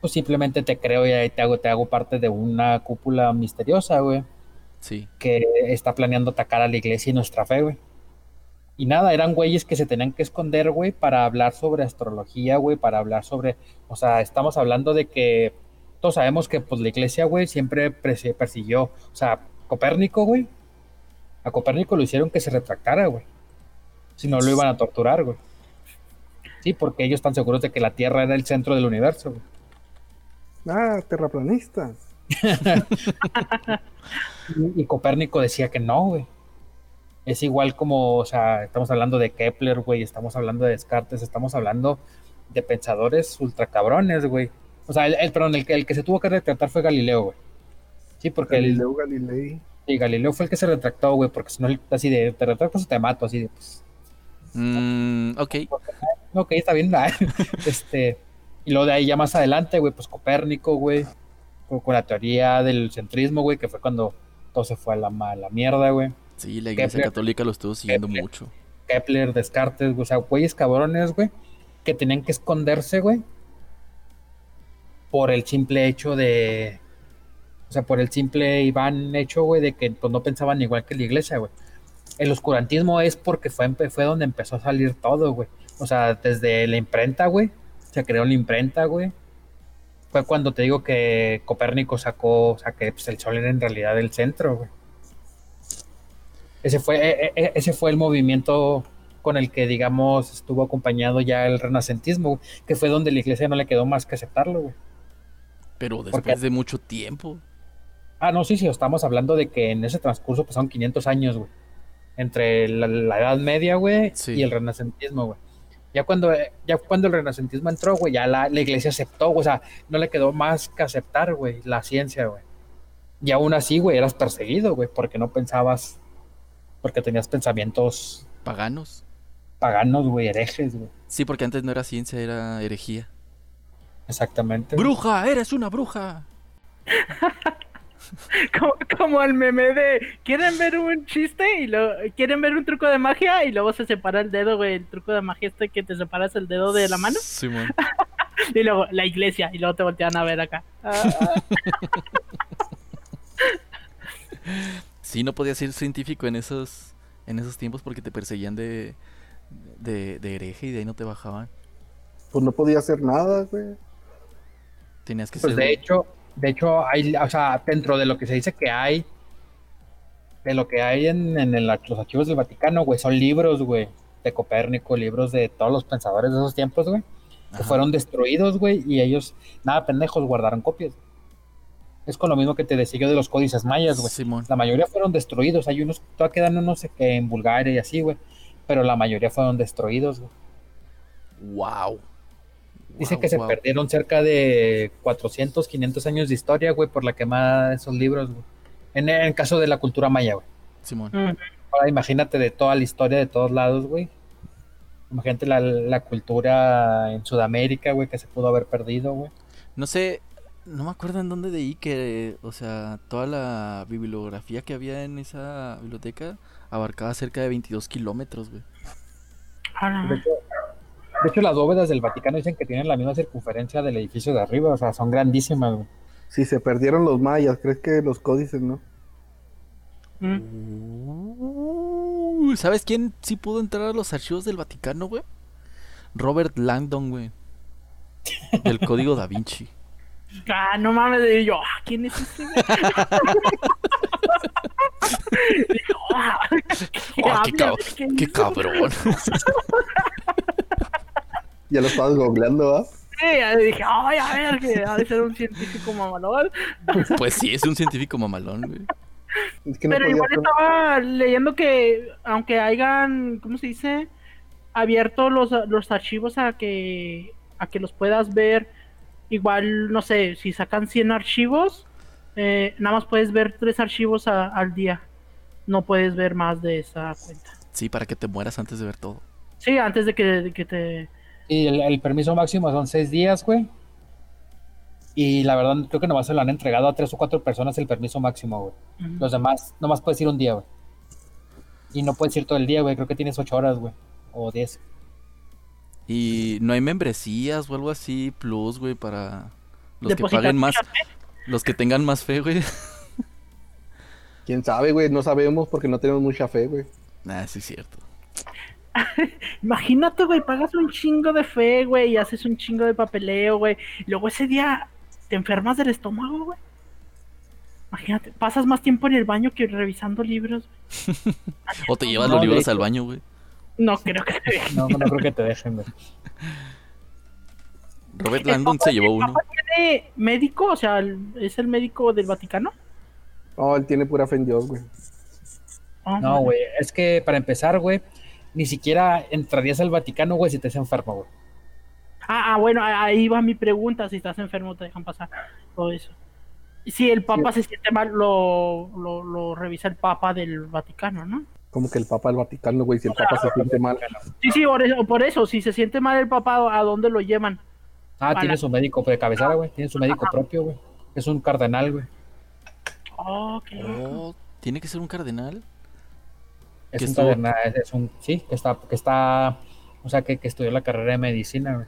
S4: Pues simplemente te creo y ahí te hago, te hago parte de una cúpula misteriosa, güey,
S1: Sí.
S4: que está planeando atacar a la iglesia y nuestra fe, güey. Y nada, eran güeyes que se tenían que esconder, güey, para hablar sobre astrología, güey, para hablar sobre, o sea, estamos hablando de que todos sabemos que pues la iglesia, güey, siempre persi- persiguió, o sea, Copérnico, güey, a Copérnico lo hicieron que se retractara, güey. Si no lo iban a torturar, güey. Sí, porque ellos están seguros de que la Tierra era el centro del universo, güey.
S2: Ah, terraplanistas. *laughs*
S4: Y, y Copérnico decía que no, güey. Es igual como, o sea, estamos hablando de Kepler, güey, estamos hablando de Descartes, estamos hablando de pensadores ultra cabrones, güey. O sea, el, el- perdón, el, que- el que se tuvo que retratar fue Galileo, güey. Sí, porque el,
S2: Galileo Galilei.
S4: y Galileo fue el que se retractó, güey, porque si no, así de, te retractas o te mato, así de, pues,
S1: Mm, ok.
S4: ok, está bien, *laughs* este, y luego de ahí ya más adelante, güey, pues Copérnico, güey, con, con la teoría del centrismo, güey, que fue cuando todo se fue a la, ma- la mierda, güey.
S1: Sí, la iglesia
S4: Kepler.
S1: católica lo estuvo siguiendo
S4: Kepler.
S1: mucho.
S4: Kepler, Descartes, güey, o sea, güeyes cabrones, güey, que tenían que esconderse, güey, por el simple hecho de, o sea, por el simple y van hecho, güey, de que pues, no pensaban igual que la iglesia, güey. El oscurantismo es porque fue, fue donde empezó a salir todo, güey. O sea, desde la imprenta, güey, se creó la imprenta, güey. Fue cuando te digo que Copérnico sacó, o sea, que pues, el sol era en realidad el centro, güey. Ese fue, e- e- ese fue el movimiento con el que, digamos, estuvo acompañado ya el renacentismo, que fue donde la iglesia no le quedó más que aceptarlo, güey.
S1: Pero después de mucho tiempo.
S4: Ah, no, sí, sí, estamos hablando de que en ese transcurso pasaron 500 años, güey. Entre la, la Edad Media, güey,
S1: Sí.
S4: y el Renacentismo, güey. Ya cuando, ya cuando el Renacentismo entró, güey, ya la, la iglesia aceptó, güey, o sea, no le quedó más que aceptar, güey, la ciencia, güey. Y aún así, güey, eras perseguido, güey, porque no pensabas, porque tenías pensamientos
S1: Paganos.
S4: paganos, güey, herejes, güey.
S1: Sí, porque antes no era ciencia, era herejía.
S4: Exactamente.
S1: ¡Bruja! ¡Eres una bruja! *laughs*
S3: Como, como el meme de quieren ver un chiste y lo quieren ver un truco de magia y luego se separa el dedo, güey, el truco de magia este que te separas el dedo de la mano
S1: Simón. *laughs*
S3: y luego la iglesia y luego te voltean a ver acá. *laughs*
S1: Sí, no podías ser científico en esos, en esos tiempos porque te perseguían de, de, de hereje y de ahí no te bajaban.
S2: Pues no podía hacer nada, güey.
S1: Tenías que
S4: Pues
S1: ser...
S4: de hecho, de hecho, hay, o sea, dentro de lo que se dice que hay, de lo que hay en, en el- los archivos del Vaticano, güey, son libros, güey, de Copérnico, libros de todos los pensadores de esos tiempos, güey, que fueron destruidos, güey, y ellos, nada pendejos, guardaron copias. Es con lo mismo que te decía yo de los códices mayas, güey.
S1: Simón.
S4: La mayoría fueron destruidos, hay unos, todavía quedan unos que en Bulgaria y así, güey, pero la mayoría fueron destruidos, güey.
S1: ¡Wow!
S4: Dice
S1: Guau,
S4: que se perdieron cerca de 400, 500 años de historia, güey, por la quemada de esos libros, güey. En en el caso de la cultura maya, güey.
S1: Simón.
S3: mm.
S4: Ahora imagínate de toda la historia de todos lados, güey. Imagínate la, la cultura en Sudamérica, güey, que se pudo haber perdido, güey.
S1: No sé, no me acuerdo en dónde leí que, o sea, toda la bibliografía que había en esa biblioteca abarcaba cerca de 22 kilómetros, güey.
S4: De hecho, de hecho, las bóvedas del Vaticano dicen que tienen la misma circunferencia del edificio de arriba, o sea, son grandísimas, güey.
S2: Si se perdieron los mayas, ¿crees que los códices no?
S3: Mm.
S1: Uh, ¿Sabes quién sí pudo entrar a los archivos del Vaticano, güey? Robert Langdon, güey. Del código da Vinci.
S3: Ah, no mames, y yo, ah, ¿quién es ese? *laughs* Dijo, ah, *laughs* ¿qué
S1: Oh, qué,
S3: hablas?
S1: cab-
S3: ¿Qué
S1: qué
S3: hizo?
S1: cabrón. *laughs*
S2: Ya lo estabas googleando, ¿va?
S3: Sí, ya dije, ay, a ver, que ha de ser un científico mamalón.
S1: Pues sí, es un científico mamalón, güey.
S2: Es que no
S3: Pero igual estaba leyendo que, aunque hayan, ¿cómo se dice? Abierto los, los archivos a que, a que los puedas ver. Igual, no sé, si sacan 100 archivos, eh, nada más puedes ver tres archivos a- al día. No puedes ver más de esa cuenta.
S1: Sí, para que te mueras antes de ver todo.
S3: Sí, antes de que, de que te...
S4: Y el, el permiso máximo son seis días, güey. Y la verdad, creo que nomás se lo han entregado a tres o cuatro personas el permiso máximo, güey. Los demás, nomás puedes ir un día, güey. Y no puedes ir todo el día, güey. Creo que tienes ocho horas, güey. O diez.
S1: Y no hay membresías o algo así, plus, güey, para los que paguen más,
S3: fe.
S1: los que tengan más fe, güey.
S2: ¿Quién sabe, güey? No sabemos porque no tenemos mucha fe, güey.
S1: Nah, sí es cierto. *laughs*
S3: Imagínate, güey, pagas un chingo de fe, güey, y haces un chingo de papeleo, güey. Luego ese día te enfermas del estómago, güey. Imagínate, pasas más tiempo en el baño que revisando libros. güey. *laughs*
S1: O te llevas
S4: No,
S1: los libros al baño, güey.
S3: No creo que te
S4: No, no creo que te dejen, güey.
S1: Robert
S3: ¿El
S1: Langdon
S3: papá-
S1: se llevó
S3: el
S1: uno.
S3: papá tiene médico? O sea, ¿es el médico del Vaticano?
S2: No, él tiene pura fe en Dios, güey.
S3: Ah,
S4: No, güey. Es que para empezar, güey, ni siquiera entrarías al Vaticano, güey, si te enfermo, güey.
S3: Ah, ah, bueno, ahí va mi pregunta. Si estás enfermo, te dejan pasar todo eso. Si el Papa se siente mal, lo, lo, lo revisa el Papa del Vaticano, ¿no?
S2: Como que el Papa del Vaticano, güey, si el Papa se siente mal.
S3: Sí, sí, por eso, por eso, si se siente mal el Papa, ¿a dónde lo llevan?
S4: Ah,
S3: Para-
S4: tiene su médico de cabecera, güey. Tiene su médico propio, güey. Es un cardenal, güey.
S3: Oh, qué loco.
S1: Oh, ¿Tiene que ser un cardenal?
S4: Es
S1: Que
S4: un
S1: estuvo-
S4: cardenal, es, es un, sí, que está, que está, o sea, que, que estudió la carrera de medicina, güey.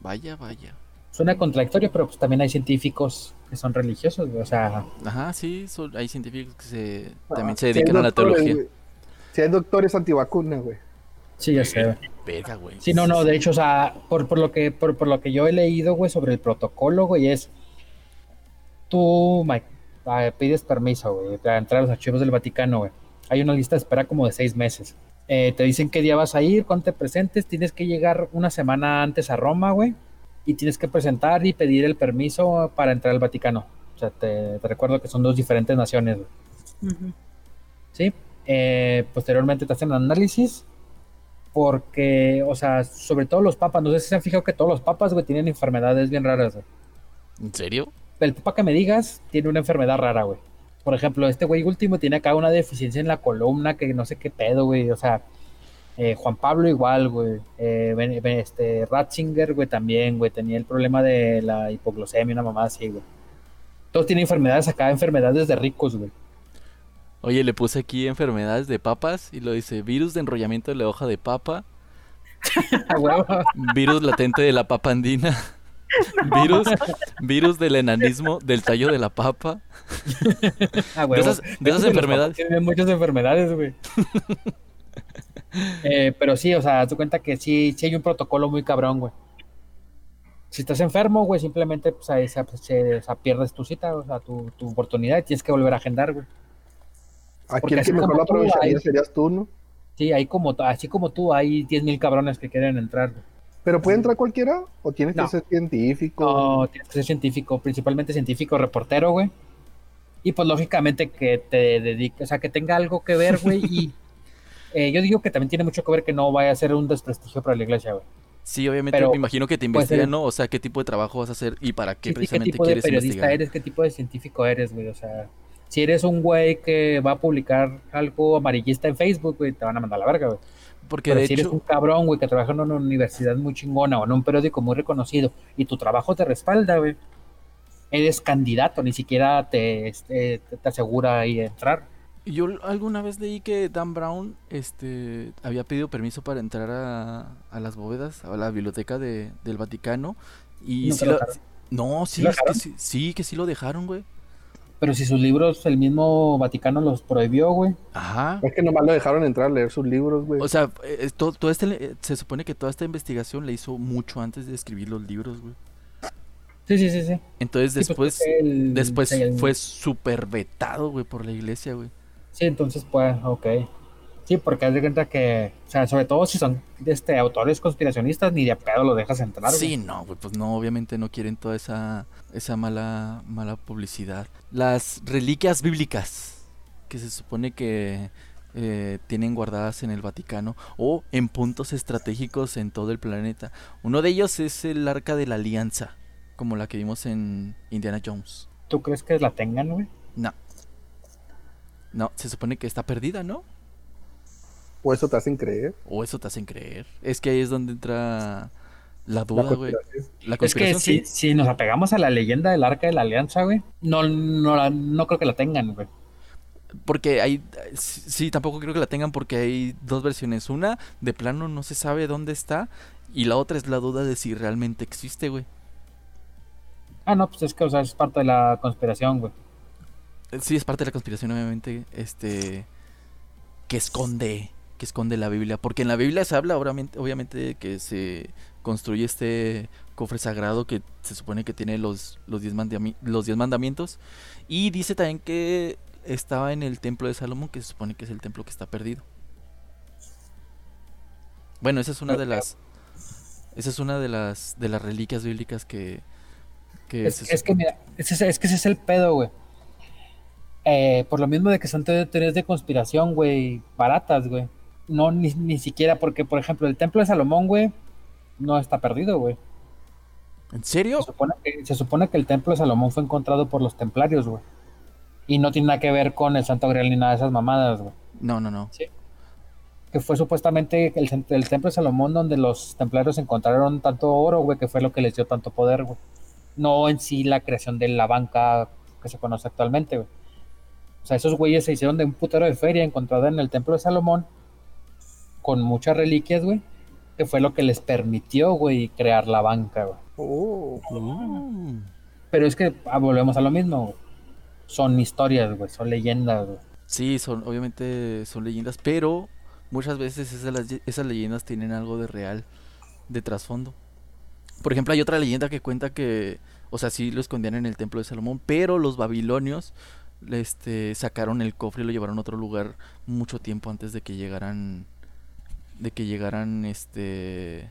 S1: Vaya, vaya.
S4: Suena contradictorio, pero pues también hay científicos que son religiosos, güey. O sea,
S1: Ajá, sí, son- hay científicos que se, también
S2: Ah,
S1: se
S2: si hay
S1: dedican a la teología.
S2: güey. Si hay doctores antivacunas, güey.
S4: sí, ya sé, güey.
S1: Verga, güey.
S4: Sí, no, no, de hecho, o sea, por, por lo que por, por lo que yo he leído, güey, sobre el protocolo, güey, es tú, Mike, ah, pides permiso, güey, para entrar a los archivos del Vaticano, güey. Hay una lista de espera como de seis meses. Eh, te dicen qué día vas a ir, cuándo te presentes, tienes que llegar una semana antes a Roma, güey, y tienes que presentar y pedir el permiso para entrar al Vaticano. O sea, te, te recuerdo que son dos diferentes naciones, güey.
S3: Ujú.
S4: ¿sí? Eh, posteriormente te hacen análisis porque, o sea, sobre todo los papas, no sé si se han fijado que todos los papas, güey, tienen enfermedades bien raras, güey.
S1: ¿En serio?
S4: El papa que me digas tiene una enfermedad rara, güey. Por ejemplo, este güey último tiene acá una deficiencia en la columna que no sé qué pedo, güey. O sea, eh, Juan Pablo igual, güey. Eh, este, Ratzinger, güey, también, güey. Tenía el problema de la hipoglucemia, una mamada así, güey. Todos tienen enfermedades acá, enfermedades de ricos, güey.
S1: Oye, le puse aquí enfermedades de papas y lo dice virus de enrollamiento de la hoja de papa, *laughs* virus latente de la papa andina, *laughs* virus, virus del enanismo del tallo de la papa. *laughs*
S4: Ah,
S1: De esas, de esas enfermedades.
S4: Tiene muchas enfermedades, güey. Eh, pero sí, o sea, haz cuenta que sí, sí hay un protocolo muy cabrón, güey. Si estás enfermo, güey, simplemente pues, ahí se, se- pierdes tu cita, o sea, tu, tu oportunidad y tienes que volver a agendar, güey.
S2: Aquí el que mejor lo
S4: tú,
S2: aprovecharía
S4: hay-
S2: serías tú, ¿no?
S4: Sí, hay como, así como tú, hay 10.000 cabrones que quieren entrar. güey.
S2: ¿Pero puede entrar cualquiera? ¿O tienes
S4: No.
S2: que ser científico?
S4: No, tienes que ser científico, principalmente científico, reportero, güey. Y pues lógicamente que te dedique, o sea, que tenga algo que ver, güey. y *laughs* eh, yo digo que también tiene mucho que ver que no vaya a ser un desprestigio para la iglesia, güey.
S1: Sí, obviamente
S4: Pero
S1: me imagino que te
S4: puede ser-
S1: investigan, ¿no? O sea, qué tipo de trabajo vas a hacer y para qué
S4: Sí, sí, qué
S1: precisamente
S4: tipo de periodista
S1: investigar.
S4: eres, qué tipo de científico eres, güey. O sea, si eres un güey que va a publicar algo amarillista en Facebook, güey, te van a mandar a la verga, güey.
S1: Porque
S4: Pero
S1: de
S4: si eres un cabrón, güey, que trabaja en una universidad muy chingona o en un periódico muy reconocido y tu trabajo te respalda, güey, eres candidato, ni siquiera te, este, te, te asegura ahí entrar.
S1: Yo alguna vez leí que Dan Brown este, había pedido permiso para entrar a, a las bóvedas, a la biblioteca de, del Vaticano. Y
S4: ¿No
S1: sí
S4: lo
S1: no, sí,
S4: lo
S1: es que sí, sí, que sí lo dejaron, güey.
S4: Pero si sus libros el mismo Vaticano los prohibió, güey.
S1: Ajá.
S2: Es que nomás lo dejaron entrar a leer sus libros, güey.
S1: O sea, eh, todo, todo este, eh, se supone que toda esta investigación la hizo mucho antes de escribir los libros, güey.
S4: Sí, sí, sí, sí.
S1: Entonces
S4: Sí, pues,
S1: después,
S4: el-
S1: después
S4: sí, el-
S1: fue súper vetado, güey, por la iglesia, güey.
S4: Sí, entonces, pues, ok. Sí, porque haz de cuenta que, o sea, sobre todo si son este, autores conspiracionistas, ni de pedo lo dejas entrar. güey.
S1: Sí, no, güey, pues no, obviamente no quieren toda esa, esa mala, mala publicidad. Las reliquias bíblicas, que se supone que eh, tienen guardadas en el Vaticano o en puntos estratégicos en todo el planeta. Uno de ellos es el Arca de la Alianza, como la que vimos en Indiana Jones.
S4: ¿Tú crees que la tengan, güey?
S1: No. No, se supone que está perdida, ¿no?
S2: O eso te hacen creer.
S1: O eso te hacen creer. Es que ahí es donde entra la
S2: La
S1: duda, güey.
S2: conspiración.
S1: La
S4: Es que si, si nos apegamos a la leyenda del Arca de la Alianza, güey, no, no, la- no creo que la tengan, güey.
S1: Porque hay, sí, sí, tampoco creo que la tengan porque hay dos versiones. Una, de plano no se sabe dónde está. Y la otra es la duda de si realmente existe, güey.
S4: Ah, no, pues es que, o sea, es parte de la conspiración, güey.
S1: Sí, es parte de la conspiración, obviamente, este, que esconde, que esconde la Biblia. Porque en la Biblia se habla, obviamente, obviamente de que se construye este cofre sagrado que se supone que tiene los, los, diez, los diez mandamientos. Y dice también que estaba en el templo de Salomón, que se supone que es el templo que está perdido. Bueno, esa es una de las... Esa es una de las de las reliquias bíblicas que... que
S4: Es,
S1: se
S4: es que, mira, es, es que ese es el pedo, güey. Eh, por lo mismo de que son te- teorías de conspiración, güey, baratas, güey. No, ni, ni siquiera porque, por ejemplo, el templo de Salomón, güey, no está perdido, güey.
S1: ¿En serio?
S4: Se supone, que, se supone que el templo de Salomón fue encontrado por los templarios, güey. Y no tiene nada que ver con el Santo Grial ni nada de esas mamadas, güey.
S1: No, no, no.
S4: Que fue supuestamente el, el templo de Salomón donde los templarios encontraron tanto oro, güey, que fue lo que les dio tanto poder, güey. No en sí la creación de la banca que se conoce actualmente, güey. O sea, esos güeyes se hicieron de un putero de feria encontrada en el templo de Salomón con muchas reliquias, güey, que fue lo que les permitió, güey, crear la banca, güey.
S2: Oh,
S1: Mm.
S4: Pero es que ah, volvemos a lo mismo, güey. Son historias, güey, son leyendas, güey.
S1: Sí, son, obviamente son leyendas, pero muchas veces esas, las- esas leyendas tienen algo de real de trasfondo. Por ejemplo, hay otra leyenda que cuenta que, o sea, sí lo escondían en el templo de Salomón, pero los babilonios este, sacaron el cofre y lo llevaron a otro lugar mucho tiempo antes de que llegaran, de que llegaran, este,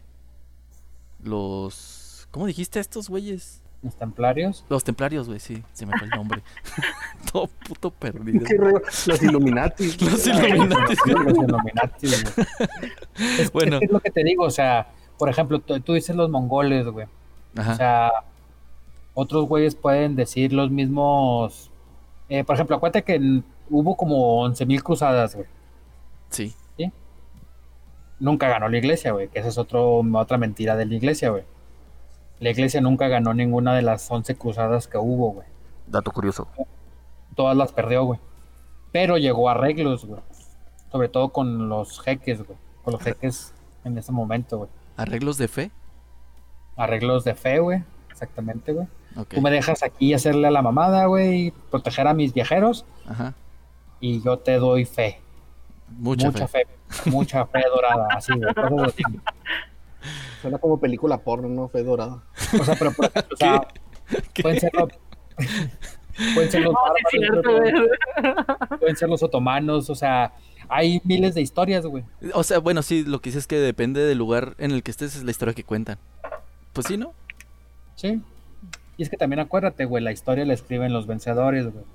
S1: los, ¿cómo dijiste a estos güeyes?
S4: Los templarios.
S1: Los templarios, güey, sí, se me fue el nombre. *laughs* *laughs* Todo puto perdido.
S2: qué. Los Illuminati. *laughs*
S1: Los Illuminati.
S4: Los Illuminati, güey. Es,
S1: Bueno.
S4: es lo que te digo, o sea, por ejemplo, tú, tú dices los mongoles, güey.
S1: Ajá.
S4: O sea, otros güeyes pueden decir los mismos. Eh, por ejemplo, acuérdate que hubo como 11.000 cruzadas, güey.
S1: sí.
S4: Nunca ganó la iglesia, güey, que esa es otro, otra mentira de la iglesia, güey. La iglesia nunca ganó ninguna de las 11 cruzadas que hubo, güey.
S1: Dato curioso.
S4: Todas las perdió, güey. Pero llegó a arreglos, güey. Sobre todo con los jeques, güey. Con los jeques en ese momento, güey.
S1: ¿Arreglos de fe?
S4: Arreglos de fe, güey. Exactamente, güey. Tú me dejas aquí hacerle a la mamada, güey, proteger a mis viajeros,
S1: Ajá.
S4: y yo te doy fe.
S1: Mucha,
S4: mucha
S1: fe.
S4: fe. Mucha fe dorada, así, güey.
S2: Suena como película porno, ¿no? Fe dorada.
S4: O sea, pero por ejemplo, o sea, *laughs*
S1: ¿Qué?
S4: pueden ser los, pueden ser los bárbaros, pueden ser los otomanos, o sea, hay miles de historias, güey.
S1: O sea, bueno, sí, lo que dices es que depende del lugar en el que estés, es la historia que cuentan. Pues sí, ¿no?
S4: Sí. Y es que también acuérdate, güey, la historia la escriben los vencedores, güey.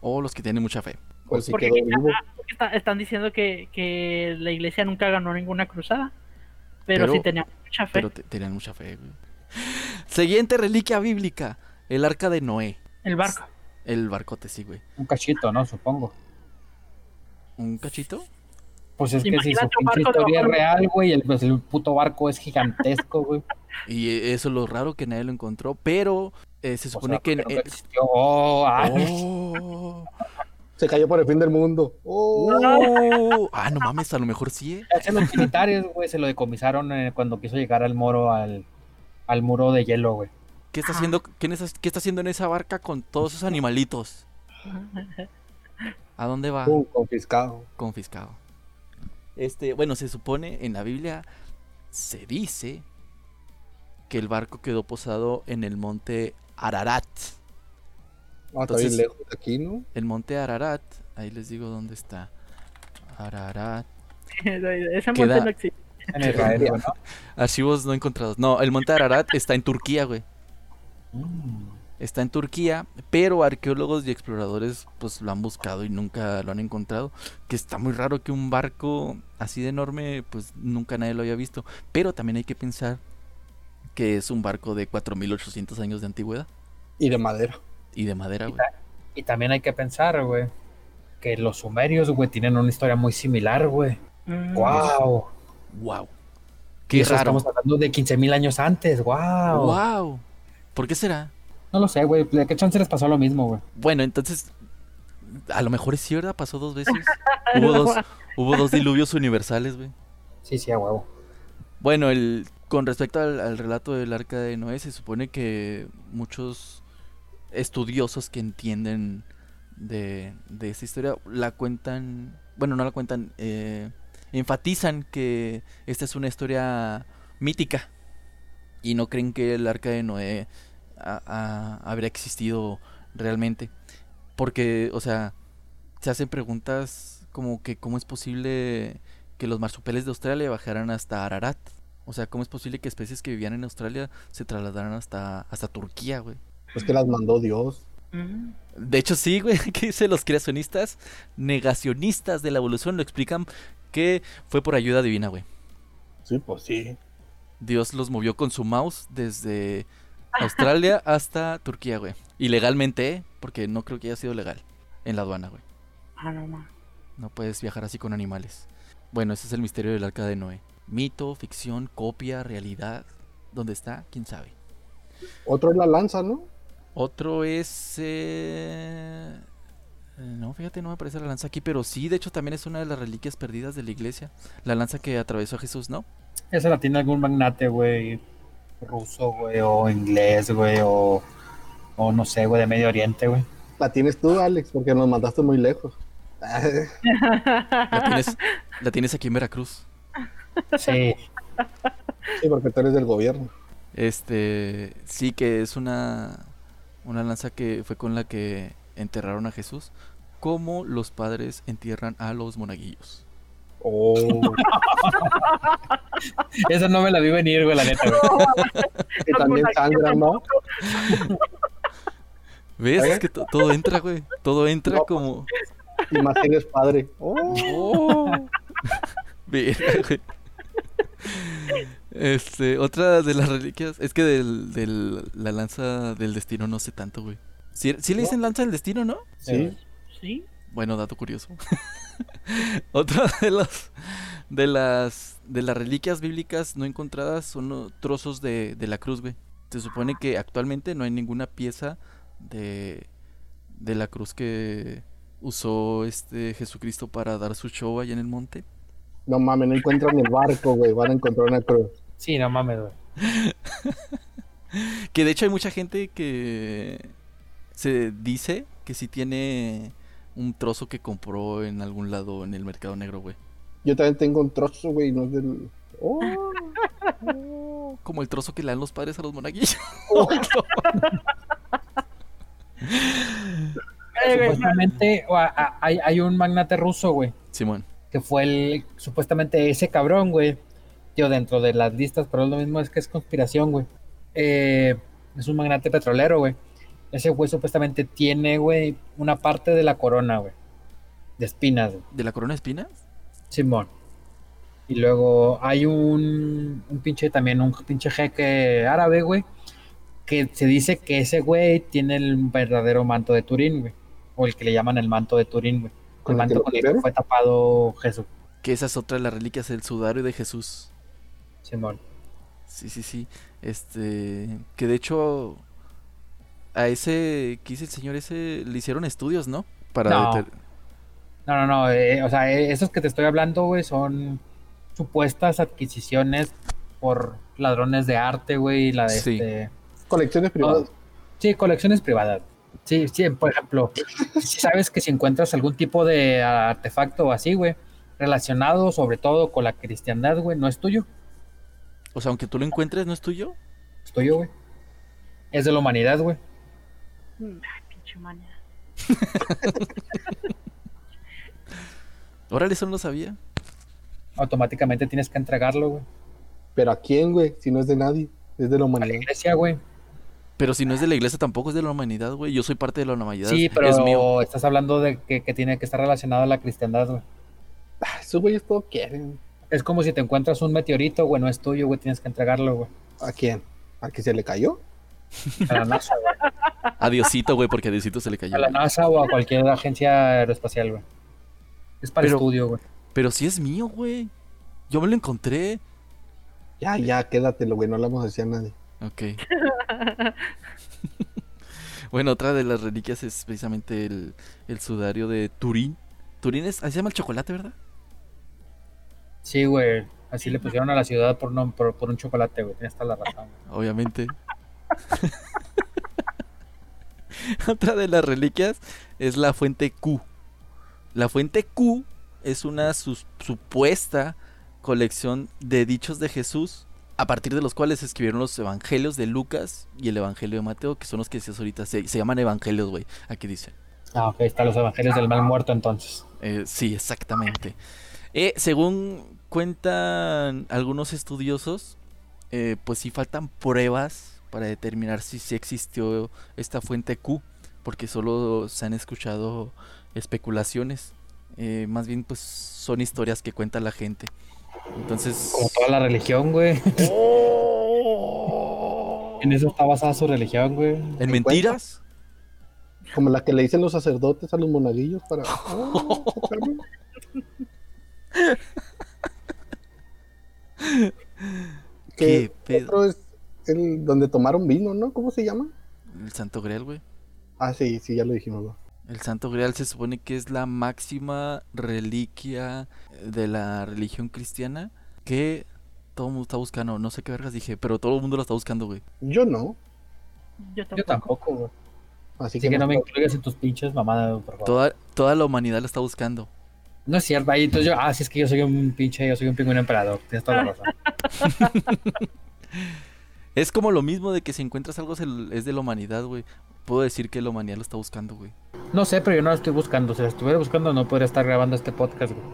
S1: O los que tienen mucha fe.
S2: Pues sí
S3: Porque
S2: quedó vivo.
S3: Está- están diciendo que, que la iglesia nunca ganó ninguna cruzada. Pero,
S1: Pero-
S3: sí tenía mucha fe.
S1: Pero te- tenían mucha fe, güey. Siguiente reliquia bíblica. El arca de Noé.
S3: El barco.
S1: El barcote, sí, güey.
S4: Un cachito, ¿no? Supongo.
S1: ¿Un cachito?
S4: Pues es que si su pinche historia es real, güey, el, pues el puto barco es gigantesco, güey. *laughs*
S1: Y eso es lo raro que nadie lo encontró. Pero eh, se
S4: O
S1: supone
S4: sea,
S1: que...
S4: existió. Oh, ay.
S1: Oh.
S2: Se cayó por el fin del mundo. Oh.
S1: Ah, no mames, a lo mejor sí, ¿eh?
S4: Los militares, güey, se lo decomisaron eh, cuando quiso llegar al moro, al, al muro de hielo, güey.
S1: ¿Qué está haciendo, quién es- qué está haciendo en esa barca con todos esos animalitos? *laughs* ¿A dónde va?
S2: Uh, confiscado.
S1: confiscado. Este, bueno, se supone en la Biblia se dice que el barco quedó posado en el monte Ararat.
S2: Ah, está
S1: Entonces-
S2: bien lejos de aquí, ¿no?
S1: El monte Ararat, ahí les digo dónde está. Ararat. *laughs*
S3: Ese
S1: Queda-
S3: monte no existe.
S4: En Israel, güey, ¿no? *laughs*
S1: Archivos no encontrados. No, el monte Ararat está en Turquía, güey.
S4: Mm.
S1: Está en Turquía, pero arqueólogos y exploradores pues lo han buscado y nunca lo han encontrado. Que está muy raro que un barco así de enorme pues nunca nadie lo haya visto. Pero también hay que pensar que es un barco de 4800 años de antigüedad
S2: Y de madera.
S1: y de madera, güey.
S4: Y también hay que pensar, güey, que los sumerios, güey, tienen una historia muy similar, güey.
S3: Mm.
S4: ¡Wow!
S1: Wow.
S4: Y
S1: Qué
S4: eso
S1: raro.
S4: estamos hablando de 15.000 años antes, ¡wow!
S1: Wow. ¿Por qué será?
S4: No lo sé, güey, ¿de qué chance les pasó lo mismo, güey?
S1: Bueno, entonces a lo mejor es cierto, pasó dos veces. *laughs* hubo dos hubo dos diluvios universales, güey.
S4: Sí, sí, a huevo.
S1: Bueno, el, con respecto al, al relato del arca de Noé, se supone que muchos estudiosos que entienden de, de esta historia la cuentan, bueno, no la cuentan, eh, enfatizan que esta es una historia mítica y no creen que el arca de Noé ha- ha- habría existido realmente. Porque, o sea, se hacen preguntas como que cómo es posible que los marsupiales de Australia bajaran hasta Ararat. O sea, ¿cómo es posible que especies que vivían en Australia se trasladaran hasta, hasta Turquía, güey?
S2: Es que las mandó Dios.
S1: De hecho, sí, güey, *laughs* que dicen los creacionistas negacionistas de la evolución, lo explican que fue por ayuda divina, güey.
S2: Sí, pues sí.
S1: Dios los movió con su mouse desde, Australia hasta Turquía, güey. Ilegalmente, ¿eh? porque no creo que haya sido legal en la aduana, güey.
S3: Ah, no, ma.
S1: No puedes viajar así con animales. Bueno, ese es el misterio del arca de Noé. Mito, ficción, copia, realidad. ¿Dónde está? ¿Quién sabe?
S2: Otro es la lanza, ¿no?
S1: Otro es... eh, eh, No, fíjate, no me aparece la lanza aquí, pero sí, de hecho también es una de las reliquias perdidas de la iglesia. La lanza que atravesó a Jesús, ¿no?
S4: Esa la tiene algún magnate, güey, ruso, güey, o inglés, güey, o, o no sé, güey, de Medio Oriente, güey.
S2: La tienes tú, Alex, porque nos mandaste muy lejos.
S1: La tienes, la tienes aquí en Veracruz.
S4: Sí,
S2: Sí, porque tú eres del gobierno.
S1: Este, sí que es una, una lanza que fue con la que enterraron a Jesús, como los padres entierran a los monaguillos.
S2: Oh, *laughs*
S4: esa no me la vi venir, güey, la neta, güey.
S2: que también sangra, ¿no? *laughs*
S1: ¿Ves?
S2: ¿Eh?
S1: Es que to- todo entra, güey. Todo entra
S2: No.
S1: como...
S2: Y más eres padre. Oh, *laughs*
S1: Oh. Güey. Este, otra de las reliquias, es que del, del- la lanza del destino no sé tanto, güey. Sí, sí le dicen lanza del destino, ¿no?
S2: sí.
S3: Sí.
S1: Bueno, dato curioso. *laughs* Otra de las de las de las reliquias bíblicas no encontradas son los trozos de, de la cruz, güey. Se supone que actualmente no hay ninguna pieza de de la cruz que usó este Jesucristo para dar su show allá en el monte.
S2: No mames, no encuentran el barco, güey. Van a encontrar una cruz.
S4: Sí, no mames, güey. *laughs*
S1: Que de hecho hay mucha gente que se dice que sí tiene un trozo que compró en algún lado en el mercado negro, güey.
S2: Yo también tengo un trozo, güey. No es del. Oh, oh. *laughs*
S1: Como el trozo que le dan los padres a los monaguillos. *laughs*
S3: Eh, güey,
S4: Supuestamente hay, hay un magnate ruso, güey,
S1: Simón.
S4: que fue el, supuestamente ese cabrón, güey, yo dentro de las listas, pero lo mismo es que es conspiración, güey. Eh, es un magnate petrolero, güey. Ese güey supuestamente tiene, güey, una parte de la corona, güey, de espinas, güey.
S1: ¿De la corona de espinas?
S4: Simón. Y luego hay un, un pinche también, un pinche jeque árabe, güey, que se dice que ese güey tiene el verdadero manto de Turín, güey. O el que le llaman el manto de Turín, güey. El
S2: ¿Con el
S4: manto con el que fue tapado Jesús.
S1: Que esa es otra de las reliquias del sudario de Jesús.
S4: Simón.
S1: Sí, sí, sí. Este. Que de hecho. A ese. ¿Qué dice el señor ese? Le hicieron estudios, ¿no? Para.
S4: No.
S1: deter-
S4: No, no, no. eh, o sea, eh, esos que te estoy hablando, güey, son supuestas adquisiciones por ladrones de arte, güey, y la de
S1: Sí.
S4: este.
S2: Colecciones privadas.
S4: Sí, colecciones privadas. Sí, sí, por ejemplo, *laughs* si sabes que si encuentras algún tipo de artefacto o así, güey, relacionado sobre todo con la cristiandad, güey, no es tuyo,
S1: O sea, aunque tú lo encuentres, ¿no es tuyo?
S4: es tuyo, güey. Es de la humanidad, güey.
S3: Ay, pinche manía. *laughs*
S1: Órale, eso no lo sabía.
S4: Automáticamente tienes que entregarlo, güey.
S2: Pero ¿a quién, güey? Si no es de nadie. Es de la
S4: A la
S2: humanidad.
S4: iglesia, güey.
S1: Pero si no es de la iglesia, tampoco es de la humanidad, güey. Yo soy parte de la humanidad.
S4: Sí, pero
S1: Es mío.
S4: estás hablando de que, que tiene que estar relacionado a la cristiandad, güey.
S2: Ah, Esos güeyes todo quieren.
S4: Es como si te encuentras un meteorito, güey, no es tuyo, güey, tienes que entregarlo, güey.
S2: ¿A quién? ¿A que se le cayó?
S4: A la NASA, güey.
S1: A Diosito, güey, porque a Diosito se le cayó.
S4: A la
S1: güey.
S4: NASA o a cualquier agencia aeroespacial, güey. Es para
S1: Pero-
S4: estudio, güey.
S1: Pero sí es mío, güey. Yo me lo encontré.
S2: Ya, ya, quédatelo, güey. No le vamos a decir a nadie.
S1: Ok. *laughs* bueno, otra de las reliquias es precisamente el, el sudario de Turín. Turín es, así se llama el chocolate, ¿verdad?
S4: Sí, güey. Así le pusieron a la ciudad por, no, por, por un chocolate, güey. Tienes toda la razón. güey.
S1: Obviamente. *laughs* otra de las reliquias es la fuente Q. La fuente Q es una supuesta colección de dichos de Jesús a partir de los cuales se escribieron los evangelios de Lucas y el evangelio de Mateo, que son los que decías ahorita. Se, se llaman evangelios, güey. Aquí dice.
S4: Ah, ok. Están los evangelios del mal muerto, entonces.
S1: Eh, sí, exactamente. Eh, según cuentan algunos estudiosos, eh, pues sí faltan pruebas para determinar si sí existió esta fuente Q, porque solo se han escuchado especulaciones. Eh, más bien, pues son historias que cuenta la gente. Entonces.
S4: Como toda la religión, güey. *laughs* En eso está basada su religión, güey.
S1: ¿En mentiras?
S2: Como la que le dicen los sacerdotes a los monaguillos para. *laughs*
S1: ¿Qué pedo?
S2: otro es el donde tomaron vino, ¿no? ¿Cómo se llama?
S1: El Santo Grial, güey.
S2: Ah, sí, sí, ya lo dijimos. güey.
S1: El Santo Grial se supone que es la máxima reliquia de la religión cristiana que todo el mundo está buscando. No sé qué vergas dije, pero todo el mundo lo está buscando, güey.
S2: Yo no.
S3: Yo tampoco.
S4: Yo tampoco, güey.
S2: Así,
S4: Así que no me incluyas en tus pinches mamadas, por favor.
S1: Toda, toda la humanidad lo está buscando.
S4: No es cierto, ahí entonces yo, ah, sí es que yo soy un pinche, yo soy un pingüino emperador, tienes toda la *laughs* razón. *laughs*
S1: Es como lo mismo de que si encuentras algo es de la humanidad, güey. Puedo decir que la humanidad lo está buscando, güey.
S4: No sé, pero yo no lo estoy buscando, si lo estuviera buscando no podría estar grabando este podcast, güey.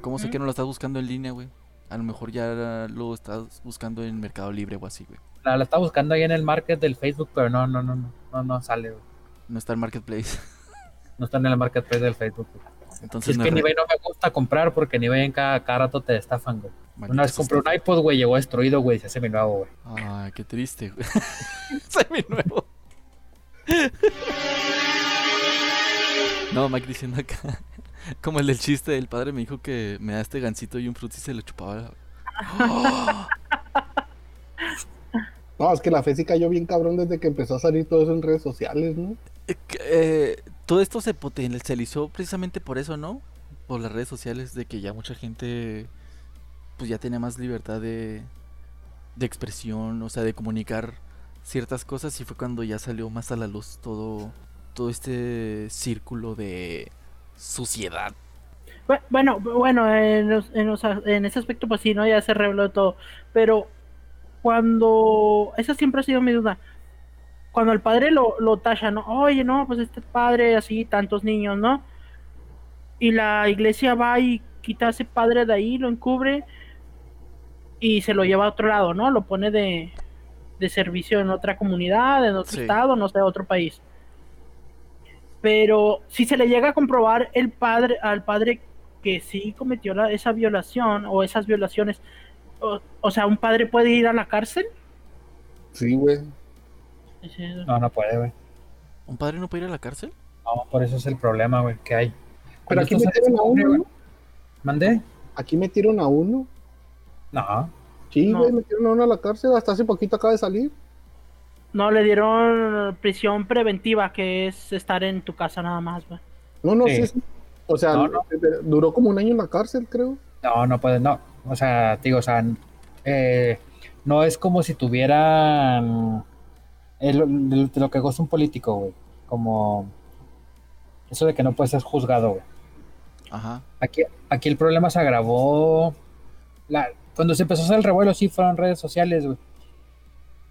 S1: ¿Cómo sé que no lo estás buscando en línea, güey? A lo mejor ya lo estás buscando en Mercado Libre o así, güey.
S4: La, la estaba buscando ahí en el market del Facebook, pero no, no, no, no, no, no sale, güey.
S1: No está en Marketplace. *laughs*
S4: No está en el marketplace del Facebook, güey. Si
S1: Entonces
S4: es
S1: no
S4: que
S1: es re-
S4: eBay no me gusta comprar porque eBay en cada, cada rato te estafan, güey. Una vez compré un iPod, güey, llegó destruido, güey, se hace mi nuevo, güey.
S1: Ay, qué triste, güey. *laughs* Soy mi nuevo. No, Mike diciendo acá. Como el del chiste, el padre me dijo que me da este gancito y un frutti y se lo chupaba. *laughs*
S2: No, es que la fe sí cayó bien cabrón desde que empezó a salir todo eso en redes sociales, ¿no?
S1: Eh, eh, todo esto se potencializó precisamente por eso, ¿no? Por las redes sociales, de que ya mucha gente pues ya tenía más libertad de, de expresión, o sea, de comunicar ciertas cosas y fue cuando ya salió más a la luz todo, todo este círculo de suciedad.
S3: Bu- Bueno, bueno, en, en, ese aspecto, pues sí, ¿no? Ya se reveló todo. Pero cuando. Esa siempre ha sido mi duda. Cuando el padre lo, lo tacha, ¿no? Oye, no, pues este padre, así, tantos niños, ¿no? Y la iglesia va y quita a ese padre de ahí, lo encubre y se lo lleva a otro lado, ¿no? Lo pone de, de servicio en otra comunidad, en otro
S1: Sí.
S3: estado, no sé, otro país. Pero si se le llega a comprobar el padre al padre que sí cometió la- esa violación o esas violaciones, o, o sea, un padre puede ir a la cárcel.
S2: Sí, güey.
S4: No, no puede, güey.
S1: ¿Un padre no puede ir a la cárcel?
S4: No, por eso es el problema, güey, que hay.
S2: Pero aquí metieron a uno.
S4: ¿Mandé?
S2: Aquí metieron a uno.
S4: No.
S2: Sí,
S3: No.
S2: güey, metieron a uno a la cárcel. Hasta hace poquito acaba de salir.
S3: No, le dieron prisión preventiva, que es estar en tu casa nada más, güey.
S2: No, no,
S4: Sí.
S2: sí, sí. O sea,
S4: No, no.
S2: duró como un año en la cárcel, creo.
S4: No, no puede, no. O sea, digo, o sea, eh, no es como si tuvieran eh, lo, de lo que goza un político, güey. Como eso de que no puede ser juzgado, güey.
S1: Ajá.
S4: Aquí, aquí el problema se agravó. La, cuando se empezó a hacer el revuelo, sí fueron redes sociales, güey.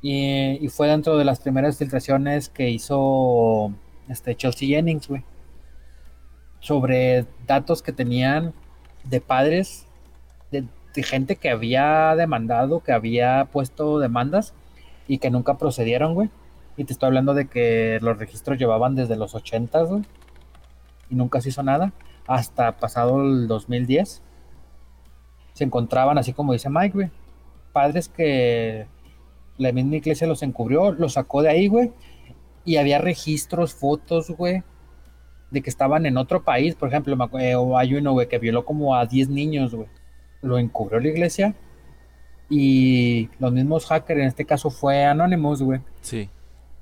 S4: Y, fue dentro de las primeras filtraciones que hizo este Chelsea Jennings, güey. Sobre datos que tenían de padres, de, de gente que había demandado, que había puesto demandas y que nunca procedieron, güey. Y te estoy hablando de que los registros llevaban desde los 80, güey. Y nunca se hizo nada hasta pasado el 2010 se encontraban, así como dice Mike, güey, padres que la misma iglesia los encubrió, los sacó de ahí, güey, y había registros, fotos, güey, de que estaban en otro país, por ejemplo, eh, hay uno, güey, que violó como a 10 niños, güey, lo encubrió la iglesia, y los mismos hackers, en este caso fue Anonymous, güey,
S1: Sí.